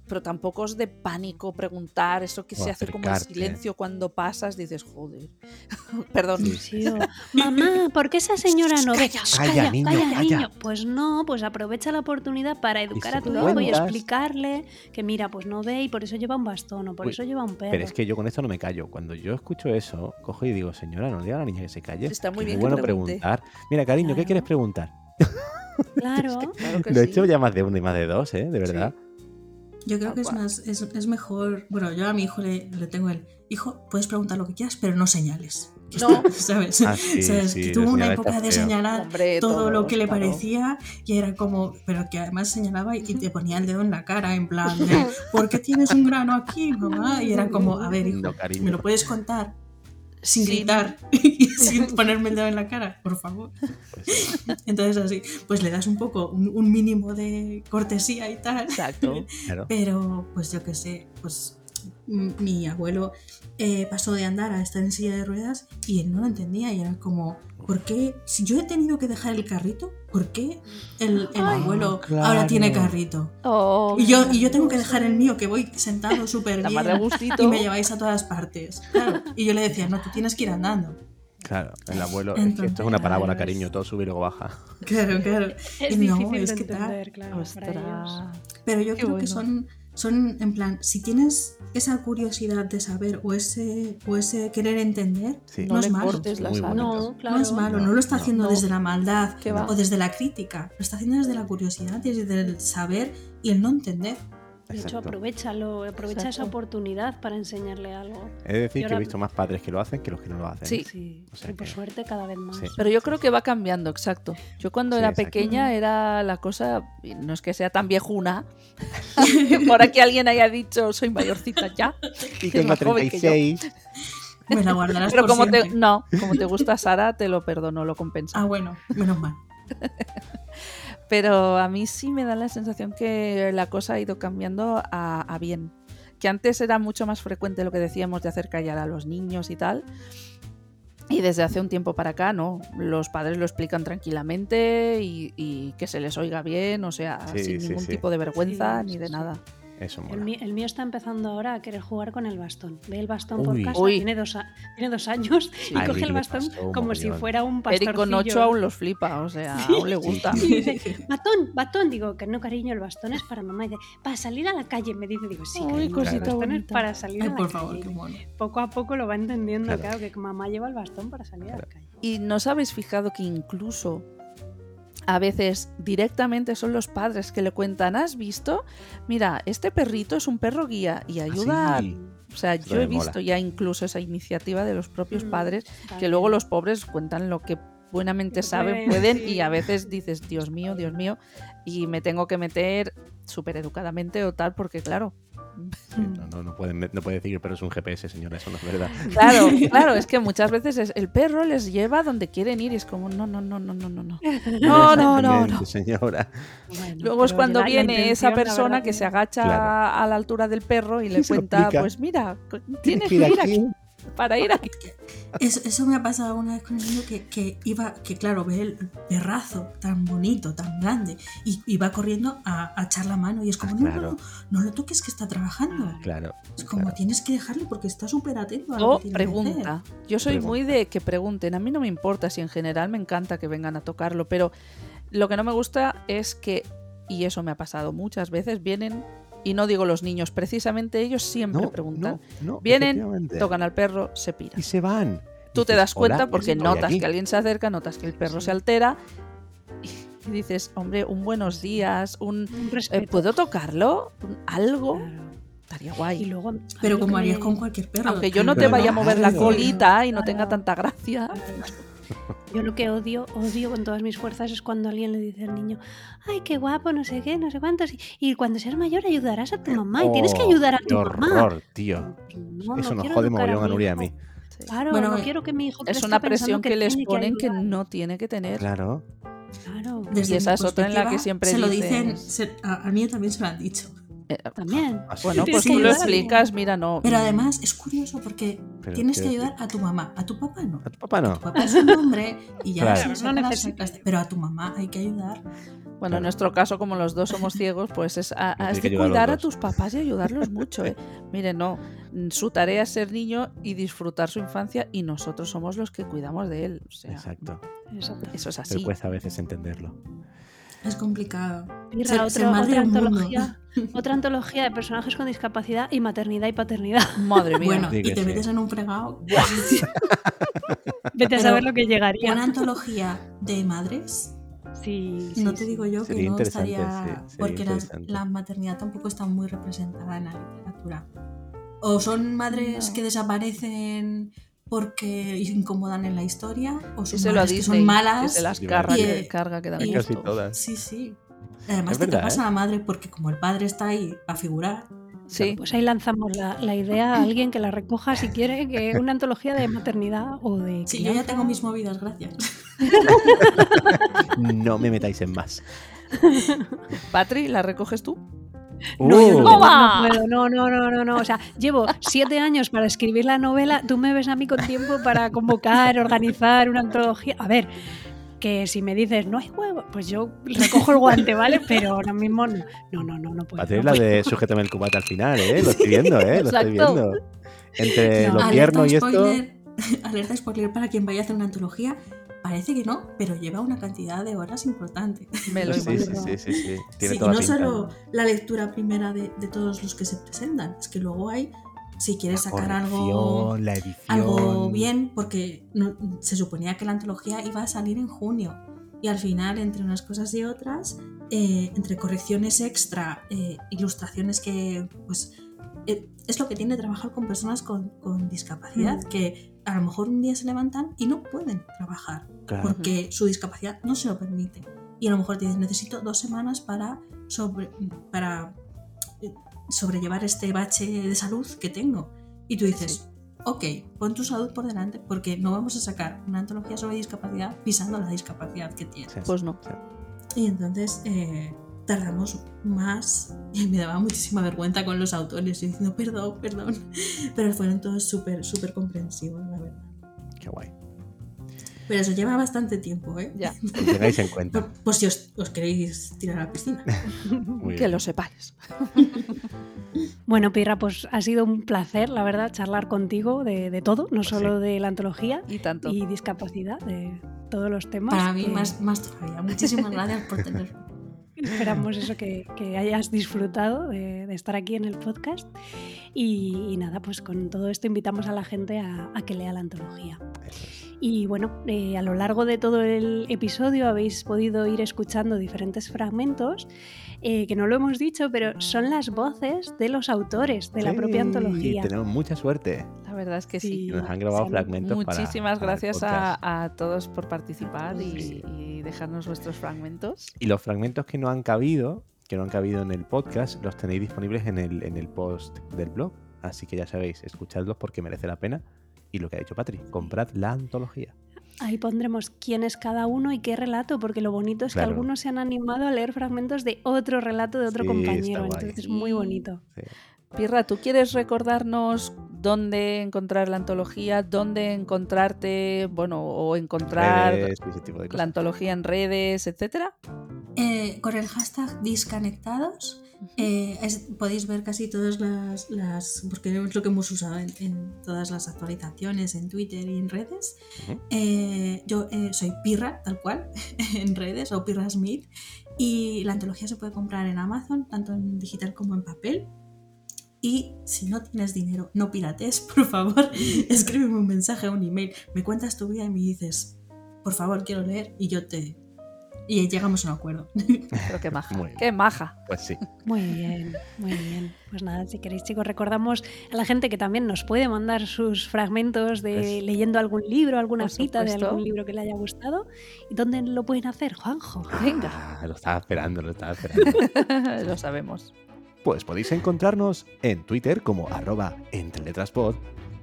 pero tampoco os de pánico preguntar, eso que O se hace como el silencio cuando pasas, dices, joder. Perdón. Sí, o, Mamá, ¿por qué esa señora no ve? Shh, Calla, niño, calla. Pues no, pues aprovecha la oportunidad para educar a tu hijo y explicarle que mira, pues no ve y por eso lleva un bastón o por Uy, eso lleva un perro. Pero es que yo con esto no me callo. Cuando yo escucho eso, cojo y digo, señora, no le diga a la niña que se calle. Está muy que bien es que bueno preguntar. Mira, cariño, ¿qué quieres preguntar? Claro. Claro que Lo he sí. hecho ya más de uno y más de dos, ¿eh? De verdad. Yo creo que es más, es, es mejor, bueno, yo a mi hijo le, le tengo el, hijo, puedes preguntar lo que quieras, pero no señales. No. ¿Sabes? Ah, sí, ¿Sabes? sí, que tuvo una época de señalar Hombre, todo lo que le claro. parecía y era como, pero que además señalaba y te ponía el dedo en la cara en plan de, ¿por qué tienes un grano aquí, mamá? Y era como, a ver, hijo, No. ¿me lo puedes contar? Sin gritar y sin ponerme el dedo en la cara, por favor. Pues, Entonces así, pues le das un poco, un, un mínimo de cortesía y tal. Exacto. claro. Pero, pues yo qué sé, pues mi abuelo eh, pasó de andar a estar en silla de ruedas y él no lo entendía y era como, ¿por qué? Si yo he tenido que dejar el carrito, ¿por qué el, el Ay, abuelo claro. ahora tiene carrito? Oh, Y yo, y yo tengo que dejar el mío, que voy sentado súper bien y me lleváis a todas partes. Claro. Y yo le decía, no, tú tienes que ir andando. Claro, el abuelo. es que esto es Entonces, una parábola, claro, cariño. Todo sube y luego baja. Claro, claro. Es Y no, difícil es de que tal. entender, claro, ellos. Ostras. Pero yo Qué creo que bueno. son, son, en plan, si tienes esa curiosidad de saber o ese, o ese querer entender, Sí. no, No es malo. No, claro. No es malo, No, no, lo está no, haciendo no. desde la maldad o desde la crítica, lo está haciendo desde la curiosidad, desde el saber y el no entender. De hecho, Exacto. aprovechalo, aprovecha esa oportunidad para enseñarle algo. Es decir, Y que ahora- he visto más padres que lo hacen que los que no lo hacen. Sí. Sí, O sea y por que- suerte cada vez más. Sí. Pero yo creo que va cambiando, exacto. Yo cuando Sí, era exacto. pequeña era la cosa, no es que sea tan viejuna, por aquí alguien haya dicho soy mayorcita ya, Y que es tengo más joven que yo. 36. Me la guardarás Pero por como te, no, como te gusta Sara, te lo perdono, lo compensa. Ah, bueno, menos mal. Pero a mí sí me da la sensación que la cosa ha ido cambiando a, a bien. Que antes era mucho más frecuente lo que decíamos de hacer callar a los niños y tal. Y desde hace un tiempo para acá, no. Los padres lo explican tranquilamente y, y que se les oiga bien, o sea, Sí, sin sí, ningún sí. tipo de vergüenza Sí, ni de sí. nada. Eso El mío, el mío está empezando ahora a querer jugar con el bastón. Ve el bastón por casa, Uy. Tiene, dos, a- tiene dos años Sí. y coge el bastón como si fuera un pastorcillo. Eric con 8 aún los flipa, o sea, aún le gusta. Y dice, batón, batón. Digo, que no, cariño, el bastón es para mamá. Y dice, para salir a la calle. Me dice, digo, sí, Uy, cariño, el bastón es para salir Ay, a la por calle. favor, qué mono. Poco a poco lo va entendiendo, Claro. claro, que mamá lleva el bastón para salir a la calle. Y nos habéis fijado que incluso a veces directamente son los padres que le cuentan, ¿has visto? Mira, este perrito es un perro guía y ayuda. Ah, sí. a-". O sea, yo he mola. visto ya incluso esa iniciativa de los propios Mm, padres que luego los pobres cuentan lo que buenamente saben, pueden, pueden, sí. y a veces dices, Dios mío, Dios mío, y me tengo que meter súper educadamente o tal, porque claro, Sí, no, no, no, pueden, no puede decir, pero es un GPS, señora, eso no es verdad. claro, claro, es que muchas veces es- el perro les lleva donde quieren ir y es como, no, no, no, no, no, no, no. No, no, no, no. Señora. Bueno, Luego es cuando viene esa persona verdad que se agacha Claro. a la altura del perro y le cuenta, pues mira, Tienes que que ir aquí. Para ir aquí. Eso, eso me ha pasado una vez con el niño que, que iba, que claro, ve el perrazo tan bonito, tan grande, y, y va corriendo a, a echar la mano y es como, Ah, no, claro. no, no, no lo toques que está trabajando. Claro. Es como, claro. tienes que dejarle porque está súper atento a lo O que tiene que hacer. pregunta. Yo soy muy de que pregunten. A mí no me importa si en general me encanta que vengan a tocarlo, pero lo que no me gusta es que, y eso me ha pasado muchas veces, vienen, y no digo los niños, precisamente ellos siempre No, preguntan. no, no, Vienen. Tocan al perro, se piran. Y se van. Tú te das cuenta "Hola, porque notas aquí". que alguien se acerca, notas que el perro se altera y dices, hombre, un buenos días, un... Un eh. ¿Puedo tocarlo? ¿Un- ¿Algo? Claro. Estaría Y guay. luego, a Pero como harías me- con cualquier perro. Aunque yo no te vaya a mover la colita y no tenga tanta gracia. Yo lo que odio, odio con todas mis fuerzas es cuando alguien le dice al niño, ay, qué guapo, no sé qué, no sé cuántos, y, y cuando seas mayor ayudarás a tu mamá y tienes que Oh, ayudar a tu mamá. horror, tío. No, Eso no nos jode mogollón a mi Nuria a hijo. mí. Claro, Bueno, no quiero que mi hijo Es una presión que, les ponen que ayudar. no tiene que tener. Claro. Claro, Desde Y esa es otra en la que perspectiva, siempre Se lo dicen, se- a, a mí también se lo han dicho. Eh, también. Así bueno, pues tú lo explicas, mira, no. Pero mm, además es curioso porque Pero tienes que ayudar a tu mamá, a tu papá no. A tu papá no. Tu papá es un hombre y ya Claro. No necesitas. Pero a tu mamá hay que ayudar. Bueno, en nuestro caso, como los dos somos ciegos, pues es a- que cuidar a tus papás y ayudarlos mucho, ¿eh? Mire, no, su tarea es ser niño y disfrutar su infancia y nosotros somos los que cuidamos de él. O sea, Exacto. Eso es Pero así. cuesta a veces entenderlo. Es complicado. Otra, antología, otra antología de personajes con discapacidad y maternidad y paternidad. Madre mía. Bueno, y te sí. metes en un fregado. Vete a saber lo que llegaría. Una antología de madres. Sí, no sí, te digo yo que no estaría. sí, porque la, maternidad tampoco está muy representada en la literatura. O son madres No. que desaparecen porque incomodan en la historia, o son que Disney, son que malas. se las Y- carga, y, que eh, carga, que da y- Casi todas. Sí, sí. Además Es te verdad, tapas ¿eh? a la madre porque como el padre está ahí a figurar, Sí, Pues ahí lanzamos la, la idea a alguien que la recoja si quiere, que una antología de maternidad o de. Sí, yo ya tengo mis movidas, gracias. No me metáis en más. Patri, ¿la recoges tú? No, yo no, puedo, ¡Toma! no puedo, no, no, no, no, no. O sea, llevo siete años para escribir la novela, tú me ves a mí con tiempo para convocar, organizar una antología. A ver, que si me dices no hay huevo, pues yo recojo el guante, ¿vale? Pero ahora mismo no, no, no, no, no puedo. No la puedo. de sujétame el cubata al final, ¿eh? Lo estoy viendo, ¿eh? Lo estoy viendo. Entre No. lo tierno y esto. spoiler, alerta spoiler para quien vaya a hacer una antología. Parece que no, pero lleva una cantidad de horas importante. Me lo Sí, sí, imagino. sí, sí, sí. Tiene Sí, y toda no pinta. solo la lectura primera de, de todos los que se presentan, es que luego hay, si quieres sacar algo, Corrección, la edición. algo bien, porque no- se suponía que la antología iba a salir en junio. Y al final, entre unas cosas y otras, eh, entre correcciones extra, eh, ilustraciones que, pues, es lo que tiene trabajar con personas con, con discapacidad, Mm. que a lo mejor un día se levantan y no pueden trabajar Claro. porque su discapacidad no se lo permite. Y a lo mejor te dices, necesito dos semanas para, sobre, para eh, sobrellevar este bache de salud que tengo. Y tú dices, ok, pon tu salud por delante porque no vamos a sacar una antología sobre discapacidad pisando la discapacidad que tienes. Sí, Pues no. sí. Y entonces eh, tardamos más y me daba muchísima vergüenza con los autores y diciendo, perdón, perdón. Pero fueron todos súper, súper comprensivos, la verdad. Qué guay. Pero eso lleva bastante tiempo, ¿eh? Ya, tengáis en cuenta. Por, por si os, os queréis tirar a la piscina. Que lo sepáis. Bueno, Pirra, pues ha sido un placer, la verdad, charlar contigo de, de todo, no Pues solo de la antología Y tanto. y discapacidad, de todos los temas. Para mí, que más, más todavía. Muchísimas gracias por tenerme. Esperamos eso que, que hayas disfrutado de, de estar aquí en el podcast. Y, y nada, pues con todo esto invitamos a la gente a, a que lea la antología. Es. Y bueno, eh, a lo largo de todo el episodio habéis podido ir escuchando diferentes fragmentos, eh, que no lo hemos dicho, pero son las voces de los autores de la propia Sí, antología. Tenemos mucha suerte. La verdad es que sí. Nos han grabado son fragmentos para- Muchísimas para el gracias a, a todos por participar y dejarnos vuestros fragmentos. Y los fragmentos que no han cabido, que no han cabido en el podcast, los tenéis disponibles en el, en el post del blog. Así que ya sabéis, escuchadlos porque merece la pena. Y lo que ha dicho Patri, comprad la antología. Ahí pondremos quién es cada uno y qué relato, porque lo bonito es Claro. que algunos se han animado a leer fragmentos de otro relato de otro Sí, compañero. Entonces es muy bonito. Sí. Pirra, ¿tú quieres recordarnos dónde encontrar la antología, dónde encontrarte, bueno, o encontrar Redes la antología en redes, etcétera? Eh, con el hashtag disconectados eh, es- podéis ver casi todas las, las- porque es lo que hemos usado en, en todas las actualizaciones en Twitter y en redes. Eh, yo eh, soy Pirra, tal cual, en redes, o Pirra Smith, y la antología se puede comprar en Amazon, tanto en digital como en papel. Y si no tienes dinero, no pirates, por favor, escríbeme un mensaje o un email, me cuentas tu vida y me dices, por favor, quiero leer, y yo te... Y llegamos a un acuerdo. Pero qué maja. Qué maja. Pues sí. Muy bien, muy bien. Pues nada, si queréis, chicos, recordamos a la gente que también nos puede mandar sus fragmentos de Pues- leyendo algún libro, alguna cita de algún libro que le haya gustado. ¿Y dónde lo pueden hacer, Juanjo? Venga. Ah, lo estaba esperando, lo estaba esperando. lo sabemos. Pues podéis encontrarnos en Twitter como arroba entreletraspod,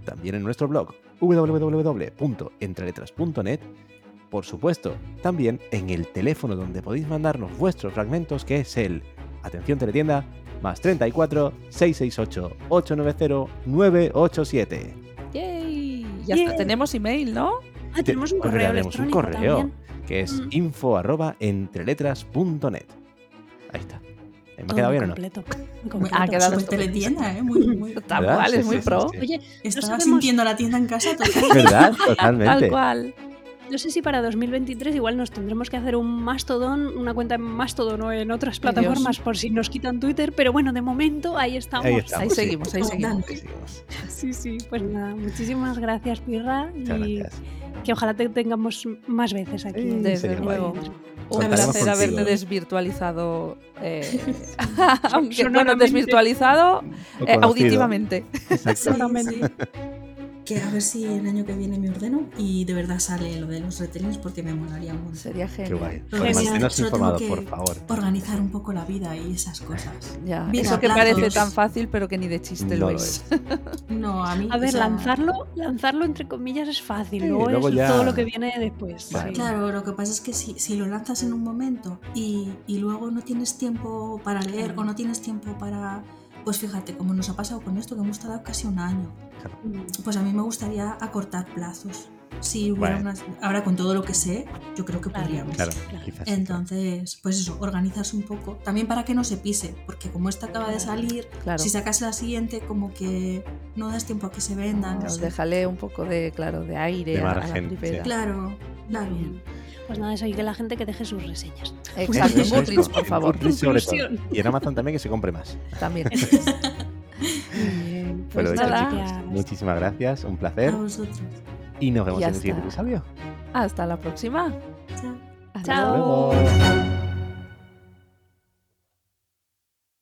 también en nuestro blog www.entreletras.net, por supuesto, también en el teléfono donde podéis mandarnos vuestros fragmentos, que es el, atención teletienda, más 34 668 890 987. ¡Yay! Ya está, Yay. tenemos email, ¿no? Ah, tenemos un correo tenemos un electrónico correo, también. que es Mm. info arroba entreletras.net. Ahí está. ¿Me ha quedado bien o no? completo, Ha completo. Quedado estupendo. teletienda, ¿eh? Muy, muy... Tal cual, Sí, es muy sí, pro. sí. Oye, Estaba sabemos- sintiendo la tienda en casa total. ¿Verdad? Tal Totalmente. cual. No sé si para 2023 igual nos tendremos que hacer un Mastodon, una cuenta en Mastodon o en otras plataformas por si nos quitan Twitter, pero bueno, de momento ahí estamos. Ahí estamos. Ahí sí. seguimos, ahí seguimos. Ahí seguimos. Sí, sí, pues nada, muchísimas gracias, Pirra, Muchas y gracias. que ojalá te tengamos más veces aquí. Desde luego. Un placer contigo. haberte desvirtualizado. eh, aunque, bueno, desvirtualizado eh, auditivamente. Exacto. Que a ver si el año que viene me ordeno y de verdad sale lo de los retellings porque me molaría un montón. Sería Qué genial. guay. Pues que por favor. Organizar un poco la vida y esas cosas. Ya, Vida, eso que platos. parece tan fácil, pero que ni de chiste No lo lo es. No, a mí. A o ver, sea, lanzarlo, lanzarlo entre comillas es fácil, Sí, luego, luego es ya- todo lo que viene después. Vale. sí. Claro, lo que pasa es que si, si lo lanzas en un momento y, y luego no tienes tiempo para leer o no tienes tiempo para. Pues fíjate, como nos ha pasado con esto, que hemos tardado casi un año. Pues a mí me gustaría acortar plazos. Si hubiera Bueno. unas. Ahora con todo lo que sé, yo creo que Claro. podríamos. Claro, Claro. quizás. Entonces, pues eso, organizarse un poco. También para que no se pise, porque como esta acaba de salir, Claro. si sacas la siguiente, como que no das tiempo a que se vendan. no Claro, sé. déjale un poco de, claro, de aire De a- a, margen, la sí. Claro, claro. Bien. Pues nada, eso y que la gente que deje sus reseñas. Exacto, en Goodreads, por en favor. Goodreads sobre todo. Conclusión. Y en Amazon también que se compre más. También. Bien. Pero Pues nada. chicos, gracias. muchísimas gracias, un placer. A vosotros. Y nos vemos Ya en el siguiente episodio. Hasta la próxima. Chao. Hasta Chao. Hasta luego.